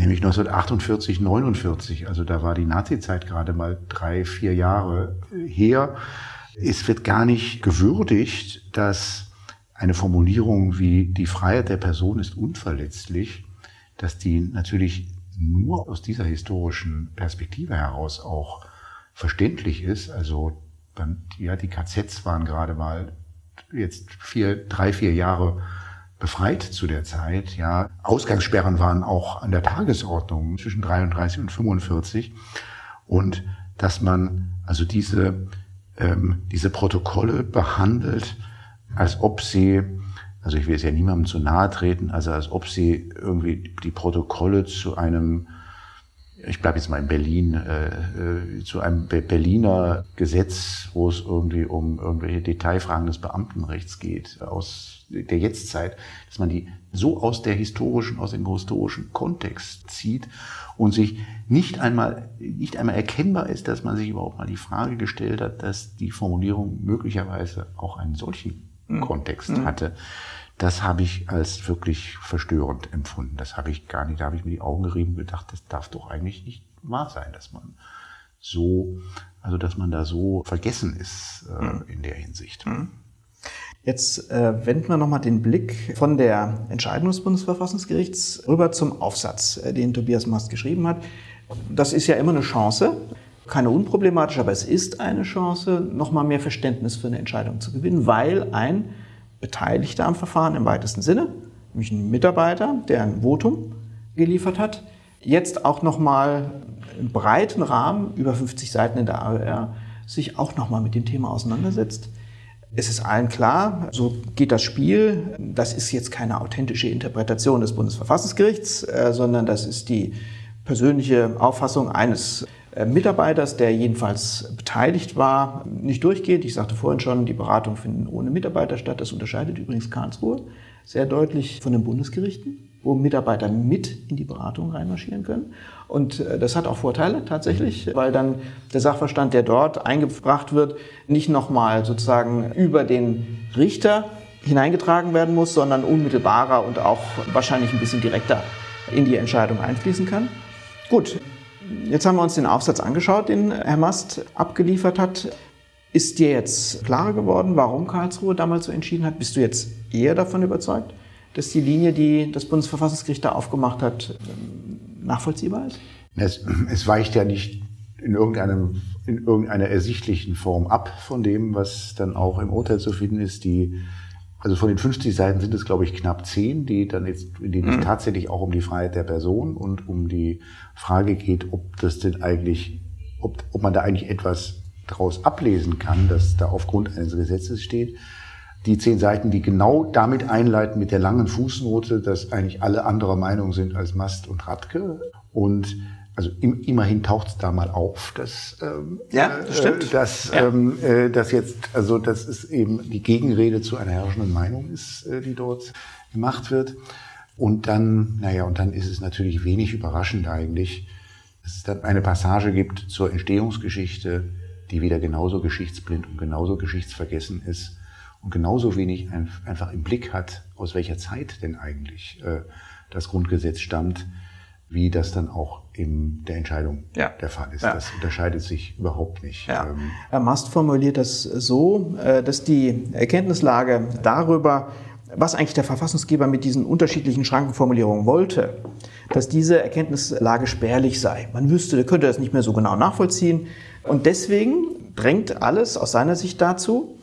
nämlich 1948, 49. Also da war die Nazizeit gerade mal drei, vier Jahre her. Es wird gar nicht gewürdigt, dass eine Formulierung wie die Freiheit der Person ist unverletzlich, dass die natürlich nur aus dieser historischen Perspektive heraus auch verständlich ist. Also ja, die KZs waren gerade mal jetzt vier, drei, vier Jahre befreit zu der Zeit. Ja, Ausgangssperren waren auch an der Tagesordnung zwischen 33 und 45 und dass man also diese ähm, diese Protokolle behandelt, als ob sie also ich will es ja niemandem zu nahe treten, also als ob sie irgendwie die Protokolle zu einem ich bleibe jetzt mal in Berlin, äh, äh, zu einem Berliner Gesetz, wo es irgendwie um irgendwelche Detailfragen des Beamtenrechts geht, aus der Jetztzeit, dass man die so aus der historischen, aus dem historischen Kontext zieht und sich nicht einmal, nicht einmal erkennbar ist, dass man sich überhaupt mal die Frage gestellt hat, dass die Formulierung möglicherweise auch einen solchen mhm. Kontext mhm. hatte. Das habe ich als wirklich verstörend empfunden. Das habe ich gar nicht, da habe ich mir die Augen gerieben und gedacht, das darf doch eigentlich nicht wahr sein, dass man so, also dass man da so vergessen ist äh, mhm. in der Hinsicht. Mhm. Jetzt äh, wenden wir nochmal den Blick von der Entscheidung des Bundesverfassungsgerichts rüber zum Aufsatz, äh, den Tobias Mast geschrieben hat. Das ist ja immer eine Chance, keine unproblematische, aber es ist eine Chance, nochmal mehr Verständnis für eine Entscheidung zu gewinnen, weil ein Beteiligter am Verfahren im weitesten Sinne, nämlich ein Mitarbeiter, der ein Votum geliefert hat, jetzt auch nochmal im breiten Rahmen, über 50 Seiten in der AOR, sich auch nochmal mit dem Thema auseinandersetzt. Es ist allen klar, so geht das Spiel. Das ist jetzt keine authentische Interpretation des Bundesverfassungsgerichts, äh, sondern das ist die persönliche Auffassung eines Mitarbeiters, der jedenfalls beteiligt war, nicht durchgeht. Ich sagte vorhin schon, die Beratungen finden ohne Mitarbeiter statt. Das unterscheidet übrigens Karlsruhe sehr deutlich von den Bundesgerichten, wo Mitarbeiter mit in die Beratung reinmarschieren können. Und äh, das hat auch Vorteile tatsächlich, weil dann der Sachverstand, der dort eingebracht wird, nicht nochmal sozusagen über den Richter hineingetragen werden muss, sondern unmittelbarer und auch wahrscheinlich ein bisschen direkter in die Entscheidung einfließen kann. Gut, Jetzt haben wir uns den Aufsatz angeschaut, den Herr Mast abgeliefert hat. Ist dir jetzt klarer geworden, warum Karlsruhe damals so entschieden hat? Bist du jetzt eher davon überzeugt, dass die Linie, die das Bundesverfassungsgericht da aufgemacht hat, nachvollziehbar ist? Es, es weicht ja nicht in, irgendeinem, in irgendeiner ersichtlichen Form ab von dem, was dann auch im Urteil zu finden ist. Die also von den 50 Seiten sind es, glaube ich, knapp 10, die dann jetzt, in denen es mhm. tatsächlich auch um die Freiheit der Person und um die Frage geht, ob das denn eigentlich, ob, ob man da eigentlich etwas daraus ablesen kann, dass da aufgrund eines Gesetzes steht. Die zehn Seiten, die genau damit einleiten mit der langen Fußnote, dass eigentlich alle anderer Meinung sind als Mast und Radke. Und also im, immerhin taucht es da mal auf, dass ähm, ja, das stimmt. Äh, dass, ja. ähm, äh, dass jetzt also das ist eben die Gegenrede zu einer herrschenden Meinung ist, äh, die dort gemacht wird. Und dann, naja, und dann ist es natürlich wenig überraschend eigentlich, dass es dann eine Passage gibt zur Entstehungsgeschichte, die wieder genauso geschichtsblind und genauso geschichtsvergessen ist und genauso wenig ein, einfach im Blick hat, aus welcher Zeit denn eigentlich äh, das Grundgesetz stammt wie das dann auch in der Entscheidung ja. der Fall ist. Ja. Das unterscheidet sich überhaupt nicht. Ja. Ähm, Herr Mast formuliert das so, äh, dass die Erkenntnislage darüber, was eigentlich der Verfassungsgeber mit diesen unterschiedlichen Schrankenformulierungen wollte, dass diese Erkenntnislage spärlich sei. Man wüsste, könnte das nicht mehr so genau nachvollziehen. Und deswegen drängt alles aus seiner Sicht dazu,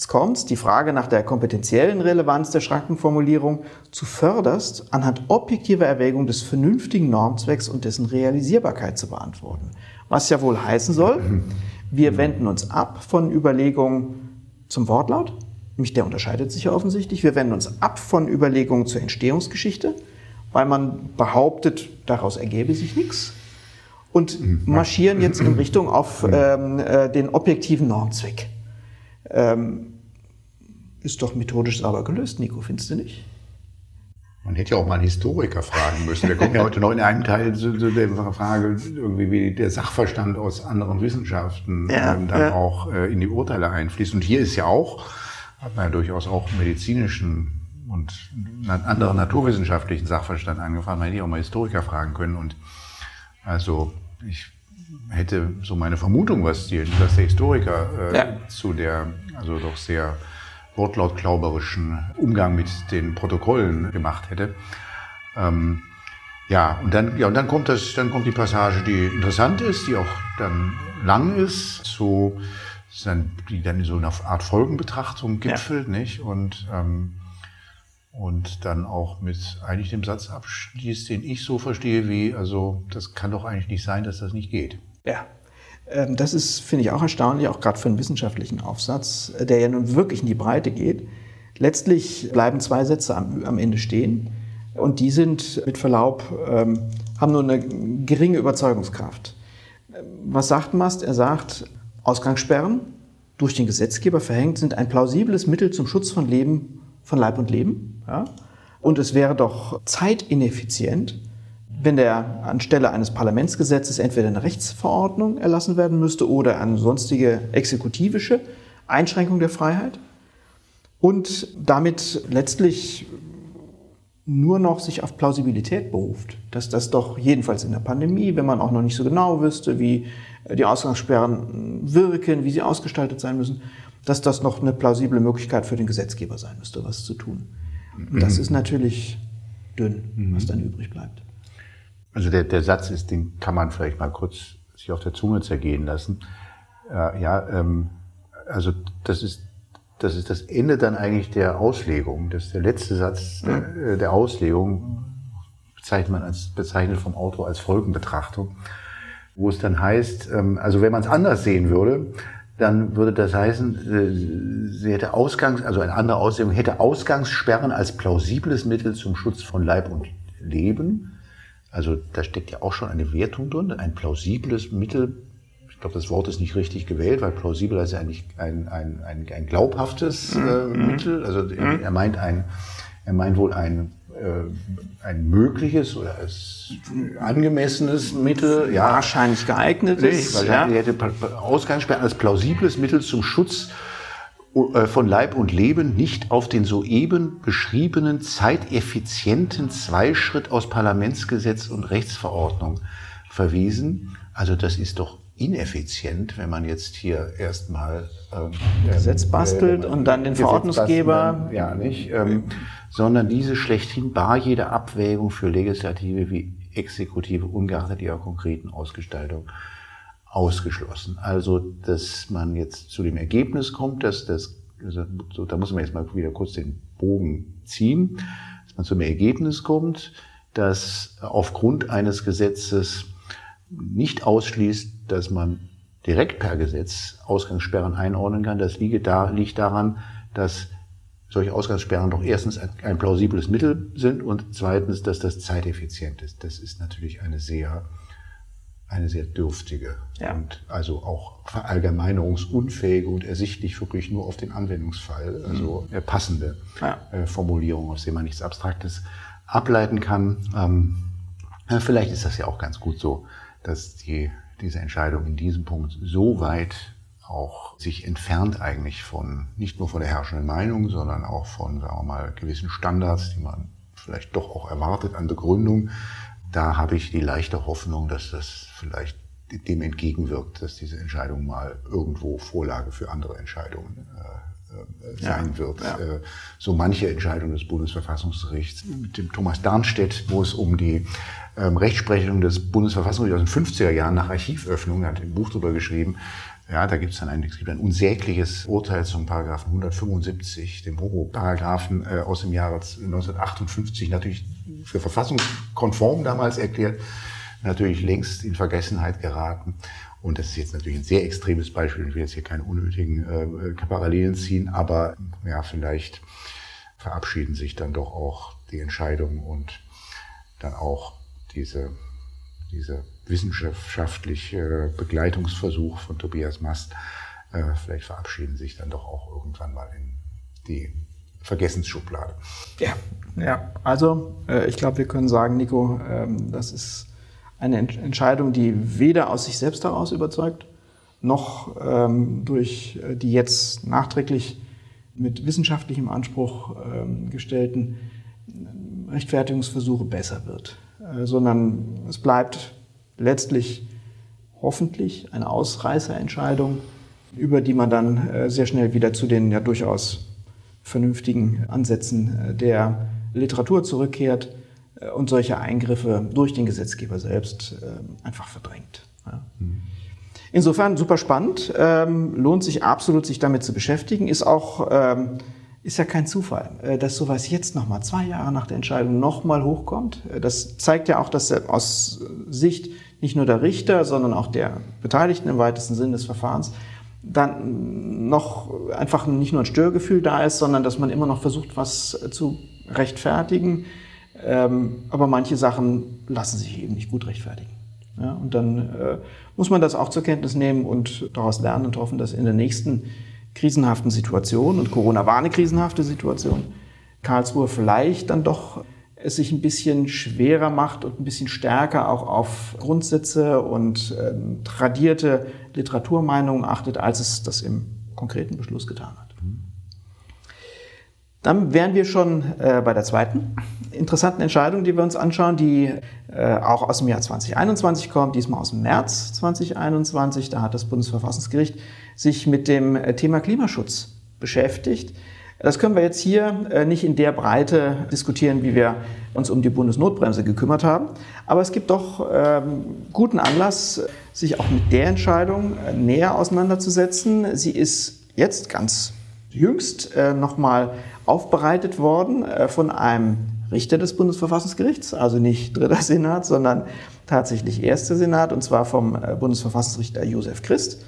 Jetzt kommt's, die Frage nach der kompetenziellen Relevanz der Schrankenformulierung zuvörderst anhand objektiver Erwägung des vernünftigen Normzwecks und dessen Realisierbarkeit zu beantworten. Was ja wohl heißen soll, wir wenden uns ab von Überlegungen zum Wortlaut, nämlich der unterscheidet sich ja offensichtlich. Wir wenden uns ab von Überlegungen zur Entstehungsgeschichte, weil man behauptet, daraus ergebe sich nichts. und mhm. marschieren jetzt in Richtung auf mhm. ähm, äh, den objektiven Normzweck. Ähm, ist doch methodisch sauber gelöst, Nico, findest du nicht? Man hätte ja auch mal einen Historiker fragen müssen. Wir kommen ja heute noch in einem Teil zu, zu der Frage, irgendwie wie der Sachverstand aus anderen Wissenschaften ja, ähm, dann ja. auch äh, in die Urteile einfließt. Und hier ist ja auch, hat man ja durchaus auch medizinischen und anderen naturwissenschaftlichen Sachverstand angefangen. Man hätte ja auch mal Historiker fragen können. Und also ich hätte so meine Vermutung, was, die, was der Historiker äh, ja. zu der also doch sehr wortlautklauberischen Umgang mit den Protokollen gemacht hätte. Ähm, ja, und dann, ja, und dann kommt das, dann kommt die Passage, die interessant ist, die auch dann lang ist, so, die dann in so einer Art Folgenbetrachtung gipfelt, ja. nicht? Und, ähm, und dann auch mit eigentlich dem Satz abschließt, den ich so verstehe wie, also das kann doch eigentlich nicht sein, dass das nicht geht. Ja. Ähm, das ist, finde ich, auch erstaunlich, auch gerade für einen wissenschaftlichen Aufsatz, äh, der ja nun wirklich in die Breite geht. Letztlich bleiben zwei Sätze am, am Ende stehen und die sind mit Verlaub, ähm, haben nur eine geringe Überzeugungskraft. Ähm, was sagt Mast? Er sagt, Ausgangssperren durch den Gesetzgeber verhängt sind ein plausibles Mittel zum Schutz von Leben, von Leib und Leben. Ja? Und es wäre doch zeitineffizient, wenn der anstelle eines Parlamentsgesetzes entweder eine Rechtsverordnung erlassen werden müsste oder eine sonstige exekutivische Einschränkung der Freiheit und damit letztlich nur noch sich auf Plausibilität beruft, dass das doch jedenfalls in der Pandemie, wenn man auch noch nicht so genau wüsste, wie die Ausgangssperren wirken, wie sie ausgestaltet sein müssen, dass das noch eine plausible Möglichkeit für den Gesetzgeber sein müsste, was zu tun. Das ist natürlich dünn, was dann übrig bleibt. Also der, der Satz ist, den kann man vielleicht mal kurz sich auf der Zunge zergehen lassen. Äh, ja, ähm, also das ist das ist das Ende dann eigentlich der Auslegung. Das ist der letzte Satz der, äh, der Auslegung bezeichnet man als bezeichnet vom Autor als Folgenbetrachtung, wo es dann heißt, ähm, also wenn man es anders sehen würde, dann würde das heißen, äh, sie hätte Ausgangs, also eine andere Auslegung hätte Ausgangssperren als plausibles Mittel zum Schutz von Leib und Leben also da steckt ja auch schon eine Wertung drin, ein plausibles Mittel. Ich glaube, das Wort ist nicht richtig gewählt, weil plausibel ist ja eigentlich ein, ein, ein, ein glaubhaftes mhm. äh, mhm. Mittel. Also mhm. er meint ein, er meint wohl ein, äh, ein mögliches oder angemessenes Mittel. Ja, wahrscheinlich geeignetes. Weil ja. er hätte Ausgangssperren als plausibles Mittel zum Schutz von Leib und Leben nicht auf den soeben beschriebenen zeiteffizienten Zweischritt aus Parlamentsgesetz und Rechtsverordnung verwiesen. Also das ist doch ineffizient, wenn man jetzt hier erstmal ähm, Gesetz bastelt äh, und dann den Verordnungsgeber ja nicht, ähm, sondern diese schlechthin bar jede Abwägung für Legislative wie Exekutive ungeachtet ihrer konkreten Ausgestaltung ausgeschlossen. Also, dass man jetzt zu dem Ergebnis kommt, dass das, also, so, da muss man jetzt mal wieder kurz den Bogen ziehen, dass man zum Ergebnis kommt, dass aufgrund eines Gesetzes nicht ausschließt, dass man direkt per Gesetz Ausgangssperren einordnen kann. Das liegt, da, liegt daran, dass solche Ausgangssperren doch erstens ein plausibles Mittel sind und zweitens, dass das zeiteffizient ist. Das ist natürlich eine sehr eine sehr dürftige ja. und also auch verallgemeinerungsunfähige und ersichtlich wirklich nur auf den Anwendungsfall, also mhm. passende ja. äh, Formulierung, aus der man nichts Abstraktes ableiten kann. Ähm, vielleicht ist das ja auch ganz gut so, dass die, diese Entscheidung in diesem Punkt so weit auch sich entfernt eigentlich von, nicht nur von der herrschenden Meinung, sondern auch von, sagen wir mal, gewissen Standards, die man vielleicht doch auch erwartet an Begründung, da habe ich die leichte Hoffnung, dass das vielleicht dem entgegenwirkt, dass diese Entscheidung mal irgendwo Vorlage für andere Entscheidungen äh, äh sein ja, wird. Ja. Äh, so manche Entscheidung des Bundesverfassungsgerichts mit dem Thomas Darnstedt, wo es um die ähm, Rechtsprechung des Bundesverfassungsgerichts aus den 50er Jahren nach Archivöffnung, er hat ein Buch darüber geschrieben, ja, da gibt es dann ein, es gibt ein unsägliches Urteil zum Paragraphen 175, dem Horror-Paragraphen äh, aus dem Jahre 1958, natürlich für verfassungskonform damals erklärt, natürlich längst in Vergessenheit geraten. Und das ist jetzt natürlich ein sehr extremes Beispiel. Ich will jetzt hier keine unnötigen äh, Parallelen ziehen, aber ja, vielleicht verabschieden sich dann doch auch die Entscheidungen und dann auch diese, diese wissenschaftliche Begleitungsversuch von Tobias Mast. Äh, vielleicht verabschieden sich dann doch auch irgendwann mal in die Vergessensschublade. Ja, ja. Also äh, ich glaube, wir können sagen, Nico, ähm, das ist eine Entscheidung, die weder aus sich selbst heraus überzeugt, noch ähm, durch äh, die jetzt nachträglich mit wissenschaftlichem Anspruch ähm, gestellten Rechtfertigungsversuche besser wird, sondern es bleibt letztlich hoffentlich eine Ausreißerentscheidung, über die man dann sehr schnell wieder zu den ja durchaus vernünftigen Ansätzen äh, der Literatur zurückkehrt äh, und solche Eingriffe durch den Gesetzgeber selbst äh, einfach verdrängt. Insofern super spannend, ähm, lohnt sich absolut, sich damit zu beschäftigen, ist auch ähm, ist ja kein Zufall, dass sowas jetzt nochmal zwei Jahre nach der Entscheidung nochmal hochkommt. Das zeigt ja auch, dass aus Sicht nicht nur der Richter, sondern auch der Beteiligten im weitesten Sinn des Verfahrens dann noch einfach nicht nur ein Störgefühl da ist, sondern dass man immer noch versucht, was zu rechtfertigen. Ähm, aber manche Sachen lassen sich eben nicht gut rechtfertigen. Und dann äh, muss man das auch zur Kenntnis nehmen und daraus lernen und hoffen, dass in der nächsten krisenhaften Situation, und Corona war eine krisenhafte Situation, Karlsruhe vielleicht dann doch es sich ein bisschen schwerer macht und ein bisschen stärker auch auf Grundsätze und äh, tradierte Literaturmeinungen achtet, als es das im konkreten Beschluss getan hat. Dann wären wir schon äh, bei der zweiten interessanten Entscheidung, die wir uns anschauen, die äh, auch aus dem Jahr 2021 kommt, diesmal aus dem März 2021. Da hat das Bundesverfassungsgericht sich mit dem äh, Thema Klimaschutz beschäftigt. Das können wir jetzt hier äh, nicht in der Breite diskutieren, wie wir uns um die Bundesnotbremse gekümmert haben. Aber es gibt doch ähm, guten Anlass, sich auch mit der Entscheidung äh, näher auseinanderzusetzen. Sie ist jetzt ganz jüngst äh, nochmal aufbereitet worden von einem Richter des Bundesverfassungsgerichts, also nicht dritter Senat, sondern tatsächlich erster Senat, und zwar vom Bundesverfassungsrichter Josef Christ.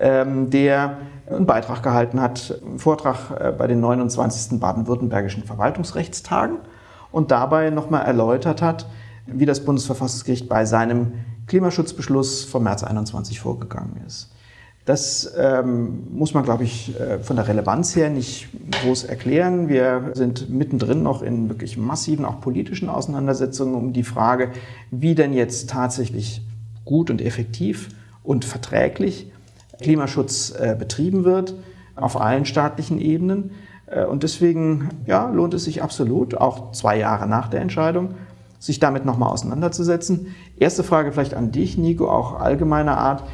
Ähm, der einen Beitrag gehalten hat, einen Vortrag äh, bei den 29. baden-württembergischen Verwaltungsrechtstagen und dabei nochmal erläutert hat, wie das Bundesverfassungsgericht bei seinem Klimaschutzbeschluss vom März 21 vorgegangen ist. Das ähm, muss man, glaube ich, äh, von der Relevanz her nicht groß erklären. Wir sind mittendrin noch in wirklich massiven, auch politischen Auseinandersetzungen um die Frage, wie denn jetzt tatsächlich gut und effektiv und verträglich Klimaschutz äh, betrieben wird auf allen staatlichen Ebenen. Äh, und deswegen ja, lohnt es sich absolut, auch zwei Jahre nach der Entscheidung, sich damit nochmal auseinanderzusetzen. Erste Frage vielleicht an dich, Nico, auch allgemeiner Art.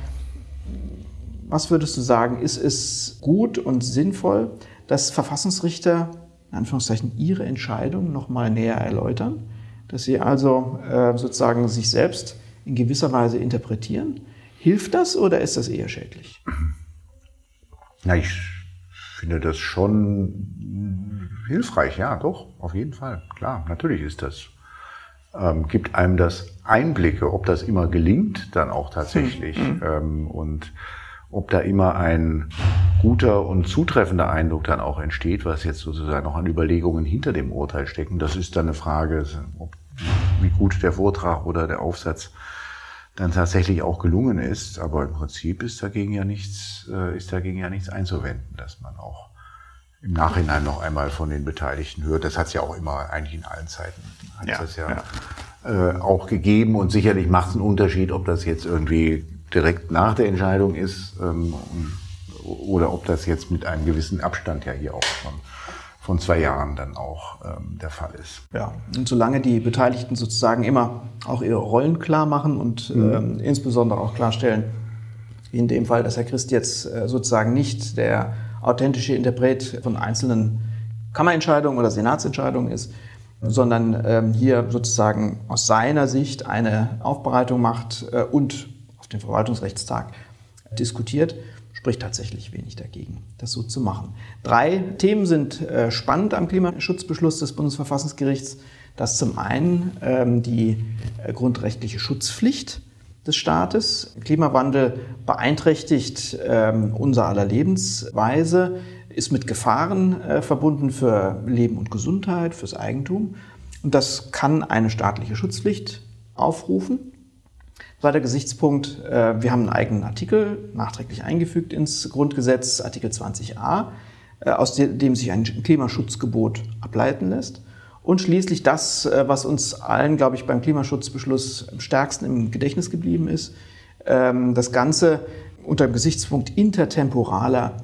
Was würdest du sagen, ist es gut und sinnvoll, dass Verfassungsrichter in Anführungszeichen ihre Entscheidung nochmal näher erläutern? Dass sie also äh, sozusagen sich selbst in gewisser Weise interpretieren? Hilft das oder ist das eher schädlich? Na, ich finde das schon hilfreich, ja, doch, auf jeden Fall. Klar, natürlich ist das. Ähm, gibt einem das Einblicke, ob das immer gelingt, dann auch tatsächlich. Mhm. Ähm, und ob da immer ein guter und zutreffender Eindruck dann auch entsteht, was jetzt sozusagen noch an Überlegungen hinter dem Urteil stecken, das ist dann eine Frage, ob, wie gut der Vortrag oder der Aufsatz dann tatsächlich auch gelungen ist. Aber im Prinzip ist dagegen ja nichts, äh, ist dagegen ja nichts einzuwenden, dass man auch im Nachhinein noch einmal von den Beteiligten hört. Das hat es ja auch immer eigentlich in allen Zeiten hat ja, das ja, ja. Äh, auch gegeben und sicherlich macht es einen Unterschied, ob das jetzt irgendwie direkt nach der Entscheidung ist ähm, oder ob das jetzt mit einem gewissen Abstand ja hier auch schon von zwei Jahren dann auch ähm, der Fall ist. Ja, und solange die Beteiligten sozusagen immer auch ihre Rollen klar machen und mhm. ähm, insbesondere auch klarstellen, in dem Fall, dass Herr Christ jetzt äh, sozusagen nicht der authentische Interpret von einzelnen Kammerentscheidungen oder Senatsentscheidungen ist, sondern ähm, hier sozusagen aus seiner Sicht eine Aufbereitung macht äh, und auf dem Verwaltungsrechtstag diskutiert spricht tatsächlich wenig dagegen, das so zu machen. Drei Themen sind äh, spannend am Klimaschutzbeschluss des Bundesverfassungsgerichts. Das zum einen ähm, die äh, grundrechtliche Schutzpflicht des Staates. Klimawandel beeinträchtigt ähm, unser aller Lebensweise, ist mit Gefahren äh, verbunden für Leben und Gesundheit, fürs Eigentum. Und das kann eine staatliche Schutzpflicht aufrufen. Zweiter Gesichtspunkt, äh, wir haben einen eigenen Artikel nachträglich eingefügt ins Grundgesetz, Artikel 20a, äh, aus dem sich ein Klimaschutzgebot ableiten lässt. Und schließlich das, äh, was uns allen, glaube ich, beim Klimaschutzbeschluss am stärksten im Gedächtnis geblieben ist, ähm, das Ganze unter dem Gesichtspunkt intertemporaler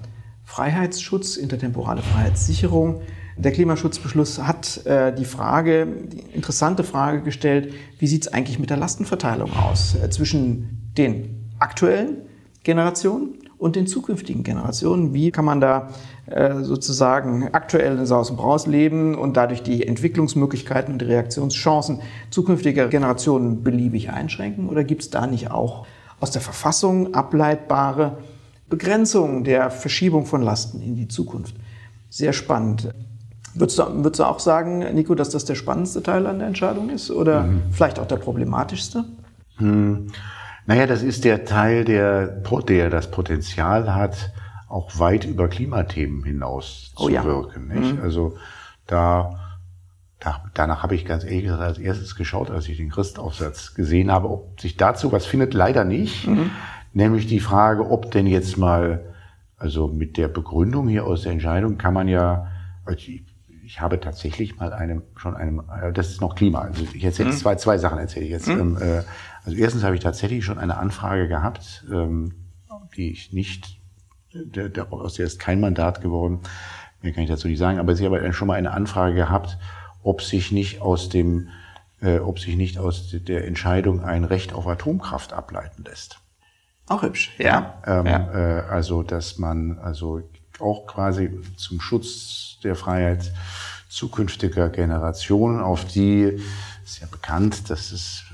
Freiheitsschutz, intertemporale Freiheitssicherung. Der Klimaschutzbeschluss hat äh, die Frage, die interessante Frage gestellt, wie sieht es eigentlich mit der Lastenverteilung aus äh, zwischen den aktuellen Generationen und den zukünftigen Generationen. Wie kann man da äh, sozusagen aktuell in Saus und Braus leben und dadurch die Entwicklungsmöglichkeiten und die Reaktionschancen zukünftiger Generationen beliebig einschränken? Oder gibt es da nicht auch aus der Verfassung ableitbare Begrenzung der Verschiebung von Lasten in die Zukunft. Sehr spannend. Würdest du, würdest du auch sagen, Nico, dass das der spannendste Teil an der Entscheidung ist oder mhm. vielleicht auch der problematischste? Hm. Naja, das ist der Teil, der, der das Potenzial hat, auch weit über Klimathemen hinaus oh, zu ja. wirken. Nicht? Mhm. Also da, da, danach habe ich ganz ehrlich gesagt als erstes geschaut, als ich den Christaufsatz gesehen habe, ob sich dazu was findet. Leider nicht. Mhm. Nämlich die Frage, ob denn jetzt mal, also mit der Begründung hier aus der Entscheidung kann man ja, also ich, ich habe tatsächlich mal einem, schon einem, äh, das ist noch Klima, also ich erzähle mhm. zwei, zwei Sachen erzähle ich jetzt. Mhm. Ähm, also erstens habe ich tatsächlich schon eine Anfrage gehabt, ähm, die ich nicht, der, der, aus der ist kein Mandat geworden, mehr kann ich dazu nicht sagen, aber sie habe schon mal eine Anfrage gehabt, ob sich nicht aus dem, äh, ob sich nicht aus der Entscheidung ein Recht auf Atomkraft ableiten lässt. Auch hübsch, ja. Ähm, ja. Äh, also, dass man also auch quasi zum Schutz der Freiheit zukünftiger Generationen, auf die ist ja bekannt, dass es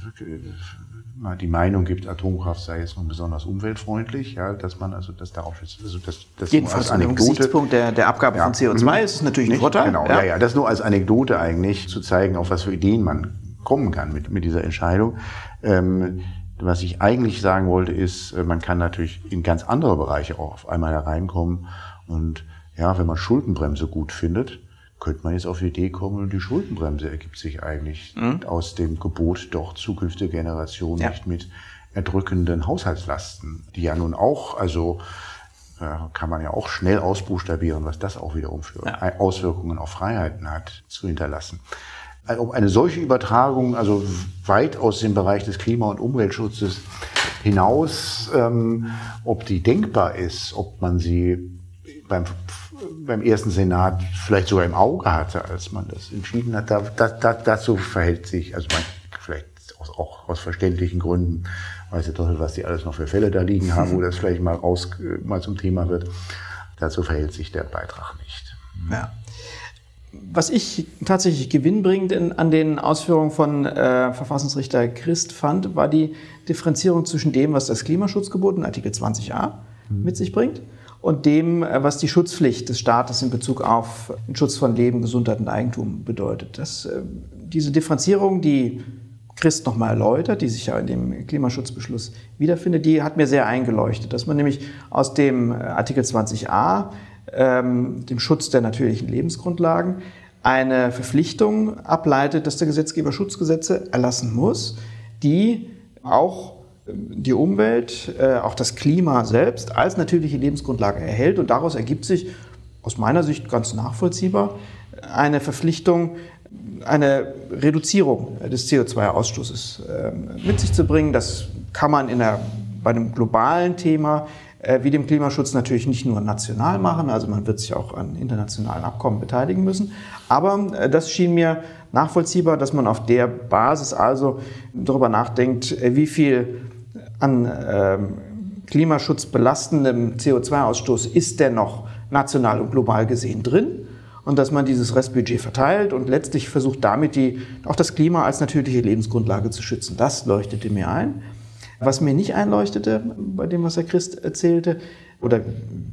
mal die Meinung gibt, Atomkraft sei jetzt nun besonders umweltfreundlich, ja, dass man also das darauf schützt. Also das, das Jedenfalls an dem Gesichtspunkt der, der Abgabe ja. von CO2 mhm. ist natürlich ein Vorteil. Genau, ja. ja, ja, das nur als Anekdote eigentlich zu zeigen, auf was für Ideen man kommen kann mit, mit dieser Entscheidung. Ähm, was ich eigentlich sagen wollte, ist, äh, man kann natürlich in ganz andere Bereiche auch auf einmal hereinkommen. Und ja, wenn man Schuldenbremse gut findet, könnte man jetzt auf die Idee kommen, die Schuldenbremse ergibt sich eigentlich mhm. aus dem Gebot, doch zukünftige Generationen ja. nicht mit erdrückenden Haushaltslasten, die ja nun auch, also äh, kann man ja auch schnell ausbuchstabieren, was das auch wiederum für ja. Auswirkungen auf Freiheiten hat, zu hinterlassen ob eine solche Übertragung, also weit aus dem Bereich des Klima- und Umweltschutzes hinaus, ähm, ob die denkbar ist, ob man sie beim, beim ersten Senat vielleicht sogar im Auge hatte, als man das entschieden hat. Da, da, da, dazu verhält sich, also man vielleicht aus, auch aus verständlichen Gründen, weiß ja doch, was die alles noch für Fälle da liegen haben, wo das vielleicht mal raus, mal zum Thema wird. Dazu verhält sich der Beitrag nicht. Ja. Was ich tatsächlich gewinnbringend in, an den Ausführungen von äh, Verfassungsrichter Christ fand, war die Differenzierung zwischen dem, was das Klimaschutzgebot in Artikel 20a mhm. mit sich bringt und dem, äh, was die Schutzpflicht des Staates in Bezug auf den Schutz von Leben, Gesundheit und Eigentum bedeutet. Das, äh, diese Differenzierung, die Christ nochmal erläutert, die sich ja in dem Klimaschutzbeschluss wiederfindet, die hat mir sehr eingeleuchtet, dass man nämlich aus dem äh, Artikel 20a ähm, dem Schutz der natürlichen Lebensgrundlagen eine Verpflichtung ableitet, dass der Gesetzgeber Schutzgesetze erlassen muss, die auch die Umwelt, äh, auch das Klima selbst als natürliche Lebensgrundlage erhält. Und daraus ergibt sich aus meiner Sicht ganz nachvollziehbar eine Verpflichtung, eine Reduzierung des CO2-Ausstoßes ähm, mit sich zu bringen. Das kann man in der, bei einem globalen Thema äh, wie dem Klimaschutz natürlich nicht nur national machen, also man wird sich auch an internationalen Abkommen beteiligen müssen. Aber äh, das schien mir nachvollziehbar, dass man auf der Basis also darüber nachdenkt, wie viel an ähm, Klimaschutz belastendem CO2-Ausstoß ist denn noch national und global gesehen drin und dass man dieses Restbudget verteilt und letztlich versucht damit die, auch das Klima als natürliche Lebensgrundlage zu schützen. Das leuchtete mir ein. Was mir nicht einleuchtete bei dem, was Herr Christ erzählte oder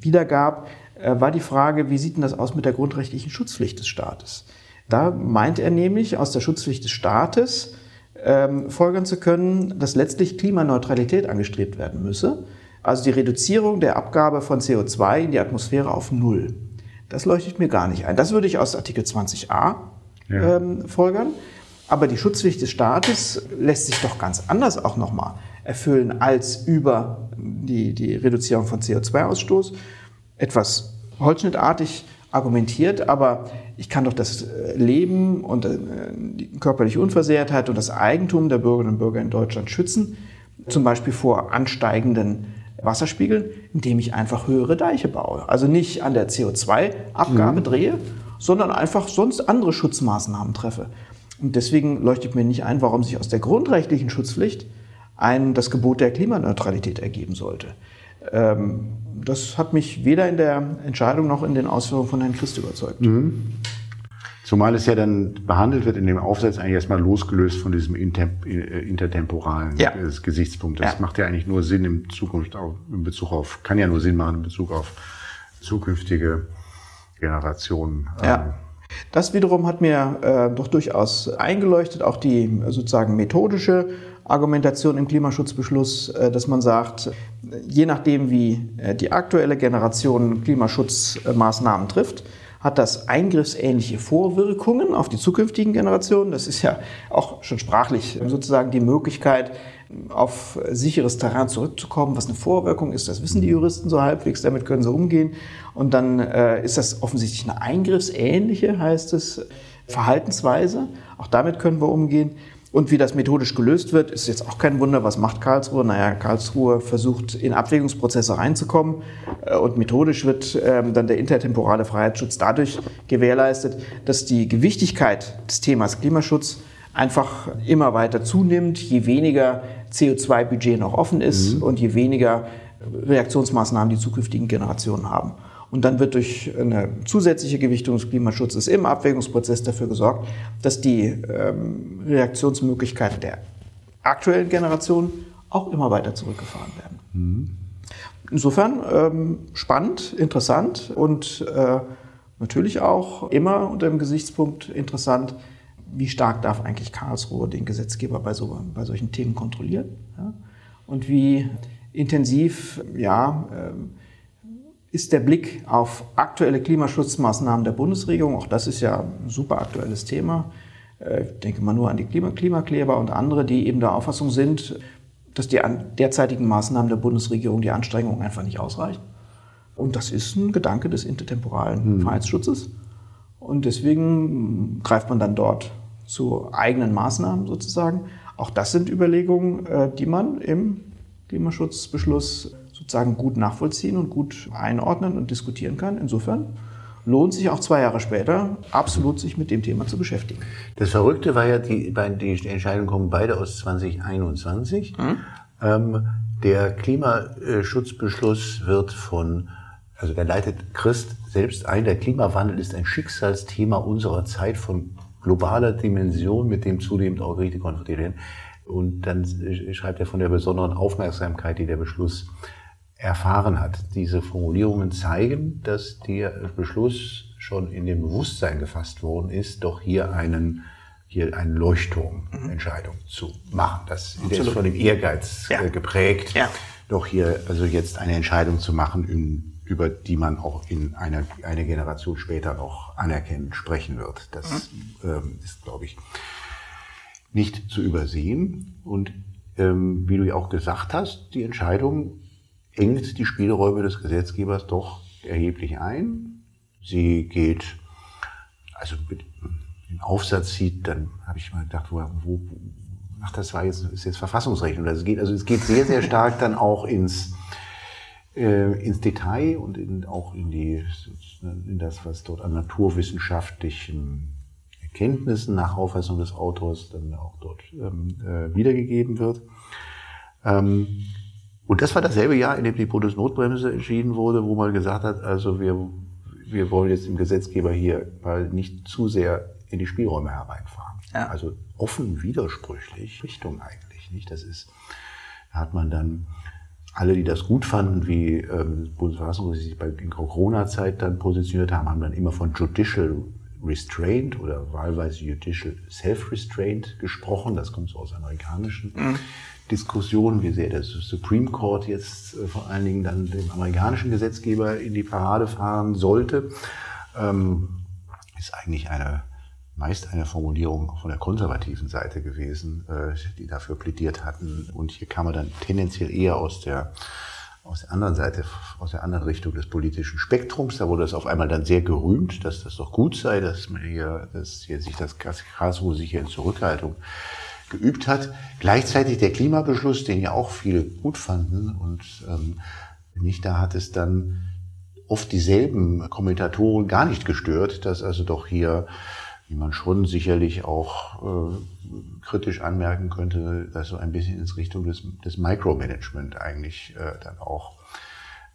wiedergab, äh, war die Frage, wie sieht denn das aus mit der grundrechtlichen Schutzpflicht des Staates? Da meint er nämlich, aus der Schutzpflicht des Staates ähm, folgern zu können, dass letztlich Klimaneutralität angestrebt werden müsse. Also die Reduzierung der Abgabe von CO2 in die Atmosphäre auf Null. Das leuchtet mir gar nicht ein. Das würde ich aus Artikel 20a ja. ähm, folgern. Aber die Schutzpflicht des Staates lässt sich doch ganz anders auch nochmal erfüllen als über die, die Reduzierung von CO2-Ausstoß. Etwas holzschnittartig argumentiert, aber ich kann doch das äh, Leben und äh, die körperliche Unversehrtheit und das Eigentum der Bürgerinnen und Bürger in Deutschland schützen, zum Beispiel vor ansteigenden Wasserspiegeln, indem ich einfach höhere Deiche baue. Also nicht an der CO2-Abgabe mhm. drehe, sondern einfach sonst andere Schutzmaßnahmen treffe. Und deswegen leuchtet mir nicht ein, warum sich aus der grundrechtlichen Schutzpflicht ein, das Gebot der Klimaneutralität ergeben sollte. Ähm, das hat mich weder in der Entscheidung noch in den Ausführungen von Herrn Christ überzeugt. Mhm. Zumal es ja dann behandelt wird in dem Aufsatz eigentlich erstmal losgelöst von diesem äh, intertemporalen ja. Gesichtspunkt. Das ja. macht ja eigentlich nur Sinn in Zukunft auch in Bezug auf, kann ja nur Sinn machen in Bezug auf zukünftige Generationen. Ja. Ähm, das wiederum hat mir äh, doch durchaus eingeleuchtet, auch die sozusagen methodische Argumentation im Klimaschutzbeschluss, äh, dass man sagt, je nachdem, wie äh, die aktuelle Generation Klimaschutzmaßnahmen trifft, hat das eingriffsähnliche Vorwirkungen auf die zukünftigen Generationen. Das ist ja auch schon sprachlich sozusagen die Möglichkeit, auf sicheres Terrain zurückzukommen. Was eine Vorwirkung ist, das wissen die Juristen so halbwegs, damit können sie umgehen. Und dann äh, ist das offensichtlich eine eingriffsähnliche, heißt es, Verhaltensweise. Auch damit können wir umgehen. Und wie das methodisch gelöst wird, ist jetzt auch kein Wunder. Was macht Karlsruhe? Naja, Karlsruhe versucht in Abwägungsprozesse reinzukommen äh, und methodisch wird ähm, dann der intertemporale Freiheitsschutz dadurch gewährleistet, dass die Gewichtigkeit des Themas Klimaschutz einfach immer weiter zunimmt, je weniger CO2-Budget noch offen ist mhm. und je weniger Reaktionsmaßnahmen die zukünftigen Generationen haben. Und dann wird durch eine zusätzliche Gewichtung des Klimaschutzes im Abwägungsprozess dafür gesorgt, dass die ähm, Reaktionsmöglichkeiten der aktuellen Generation auch immer weiter zurückgefahren werden. Mhm. Insofern ähm, spannend, interessant und äh, natürlich auch immer unter dem Gesichtspunkt interessant, wie stark darf eigentlich Karlsruhe den Gesetzgeber bei, so, bei solchen Themen kontrollieren ja? und wie intensiv ja, äh, ist der Blick auf aktuelle Klimaschutzmaßnahmen der Bundesregierung. Auch das ist ja ein super aktuelles Thema. Äh, ich denke mal nur an die Klima Klimakleber und andere, die eben der Auffassung sind, dass die derzeitigen Maßnahmen der Bundesregierung die Anstrengungen einfach nicht ausreichen. Und das ist ein Gedanke des intertemporalen mhm. Freiheitsschutzes. Und deswegen greift man dann dort zu eigenen Maßnahmen sozusagen. Auch das sind Überlegungen, äh, die man im Klimaschutzbeschluss sozusagen gut nachvollziehen und gut einordnen und diskutieren kann. Insofern lohnt sich auch zwei Jahre später absolut sich mit dem Thema zu beschäftigen. Das Verrückte war ja, die, die Entscheidungen kommen beide aus 2021. Mhm. Ähm, der Klimaschutzbeschluss wird von, also der leitet Christ selbst ein, der Klimawandel ist ein Schicksalsthema unserer Zeit von globaler Dimension, mit dem zunehmend auch Gerichte konfrontiert Und dann schreibt er von der besonderen Aufmerksamkeit, die der Beschluss erfahren hat. Diese Formulierungen zeigen, dass der Beschluss schon in dem Bewusstsein gefasst worden ist, doch hier einen hier eine Leuchtturmentscheidung mhm. zu machen. Das der ist von dem Ehrgeiz ja. Äh, geprägt, ja. doch hier also jetzt eine Entscheidung zu machen, in, über die man auch in einer eine Generation später noch anerkennend sprechen wird. Das mhm. ähm, ist, glaube ich, nicht zu übersehen. Und ähm, wie du ja auch gesagt hast, die Entscheidung engt die Spielräume des Gesetzgebers doch erheblich ein. Sie geht, also mit den Aufsatz sieht, dann habe ich mal gedacht, wo, wo ach, das war jetzt, ist jetzt Verfassungsrecht. Und es geht, also es geht sehr, sehr stark dann auch ins, äh, ins Detail und in, auch in die, in das, was dort an naturwissenschaftlichen Erkenntnissen nach Auffassung des Autors dann auch dort ähm, äh, wiedergegeben wird. Ähm, und das war dasselbe Jahr, in dem die Bundesnotbremse entschieden wurde, wo man gesagt hat, also wir, wir wollen jetzt im Gesetzgeber hier mal nicht zu sehr in die Spielräume hereinfahren. Ja. Also offen widersprüchlich Richtung eigentlich, nicht? Das ist, da hat man dann alle, die das gut fanden, wie ähm, Bundesverfassung sich bei, in Corona-Zeit dann positioniert haben, haben dann immer von Judicial Restraint oder wahlweise Judicial Self-Restraint gesprochen. Das kommt so aus amerikanischen mhm. Diskussionen, wie sehr der Supreme Court jetzt äh, vor allen Dingen dann dem amerikanischen Gesetzgeber in die Parade fahren sollte, ähm, ist eigentlich eine meist eine Formulierung von der konservativen Seite gewesen, äh, die dafür plädiert hatten. Und hier kam er dann tendenziell eher aus der aus der anderen Seite, aus der anderen Richtung des politischen Spektrums. Da wurde es auf einmal dann sehr gerühmt, dass das doch gut sei, dass man hier, dass hier sich das Karlsruhe sich hier in Zurückhaltung geübt hat. Gleichzeitig der Klimabeschluss, den ja auch viele gut fanden und ähm, nicht da hat es dann oft dieselben Kommentatoren gar nicht gestört, dass also doch hier wie man schon sicherlich auch äh, kritisch anmerken könnte, dass so ein bisschen ins Richtung des, des Micromanagement eigentlich äh, dann auch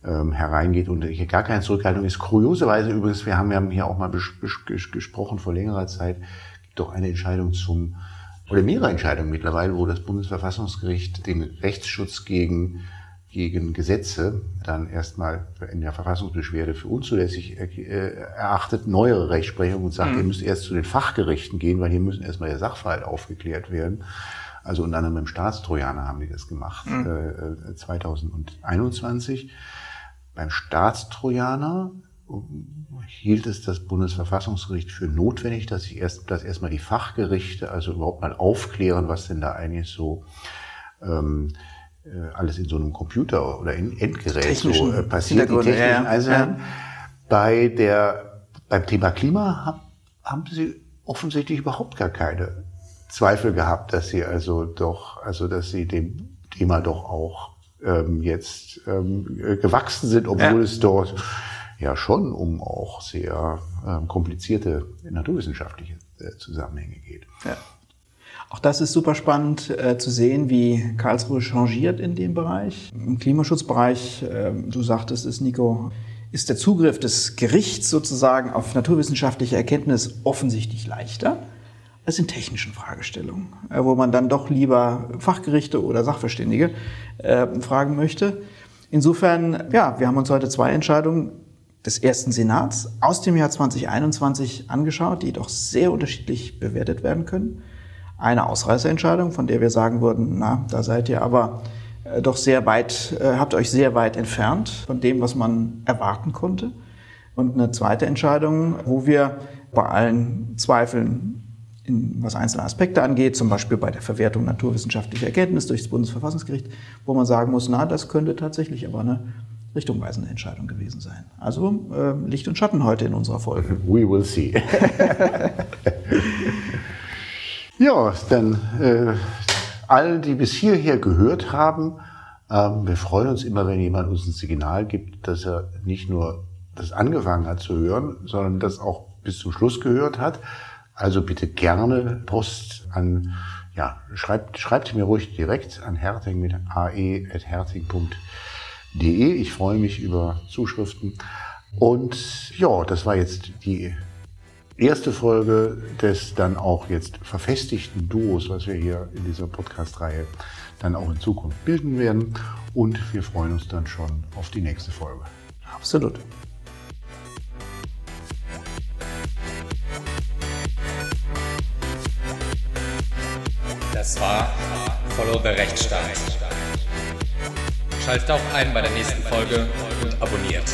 ähm, hereingeht und hier gar keine Zurückhaltung ist. Kurioserweise übrigens, wir haben ja hier auch mal bes bes gesprochen vor längerer Zeit, gibt doch eine Entscheidung zum, oder mehrere Entscheidungen mittlerweile, wo das Bundesverfassungsgericht den Rechtsschutz gegen gegen Gesetze dann erstmal in der Verfassungsbeschwerde für unzulässig äh, erachtet, neuere Rechtsprechung und sagt, mhm. ihr müsst erst zu den Fachgerichten gehen, weil hier müssen erstmal der Sachverhalt aufgeklärt werden. Also unter anderem im Staatstrojaner haben die das gemacht, mhm. äh, 2021. Beim Staatstrojaner hielt es das Bundesverfassungsgericht für notwendig, dass sich erst, dass erstmal die Fachgerichte also überhaupt mal aufklären, was denn da eigentlich so ähm, äh, alles in so einem Computer oder in Endgerät so äh, passiert, die technischen ja, Einzelheiten. Ja. Bei der, beim Thema Klima haben, haben Sie offensichtlich überhaupt gar keine Zweifel gehabt, dass Sie also doch, also dass Sie dem Thema doch auch ähm, jetzt ähm, gewachsen sind, obwohl ja. es dort ja schon um auch sehr ähm, komplizierte naturwissenschaftliche äh, Zusammenhänge geht. Ja. Auch das ist super spannend äh, zu sehen, wie Karlsruhe changiert in dem Bereich. Im Klimaschutzbereich, äh, du sagtest es, Nico, ist der Zugriff des Gerichts sozusagen auf naturwissenschaftliche Erkenntnis offensichtlich leichter als in technischen Fragestellungen, äh, wo man dann doch lieber Fachgerichte oder Sachverständige äh, fragen möchte. Insofern, ja, wir haben uns heute zwei Entscheidungen des ersten Senats aus dem Jahr 2021 angeschaut, die doch sehr unterschiedlich bewertet werden können eine Ausreißerentscheidung, von der wir sagen würden, na, da seid ihr aber äh, doch sehr weit, äh, habt euch sehr weit entfernt von dem, was man erwarten konnte. Und eine zweite Entscheidung, wo wir bei allen Zweifeln, in, was einzelne Aspekte angeht, zum Beispiel bei der Verwertung naturwissenschaftlicher Erkenntnis durch das Bundesverfassungsgericht, wo man sagen muss, na, das könnte tatsächlich aber eine richtungweisende Entscheidung gewesen sein. Also äh, Licht und Schatten heute in unserer Folge. We will see. Ja, dann äh, allen, die bis hierher gehört haben, ähm, wir freuen uns immer, wenn jemand uns ein Signal gibt, dass er nicht nur das angefangen hat zu hören, sondern das auch bis zum Schluss gehört hat. Also bitte gerne Post an, ja, schreibt, schreibt mir ruhig direkt an herting mit ae.herting.de. Ich freue mich über Zuschriften. Und ja, das war jetzt die erste Folge des dann auch jetzt verfestigten Duos, was wir hier in dieser Podcast-Reihe dann auch in Zukunft bilden werden. Und wir freuen uns dann schon auf die nächste Folge. Absolut. Das war Follow the Rechtsstaat. Schaltet auch ein bei der nächsten Folge und abonniert.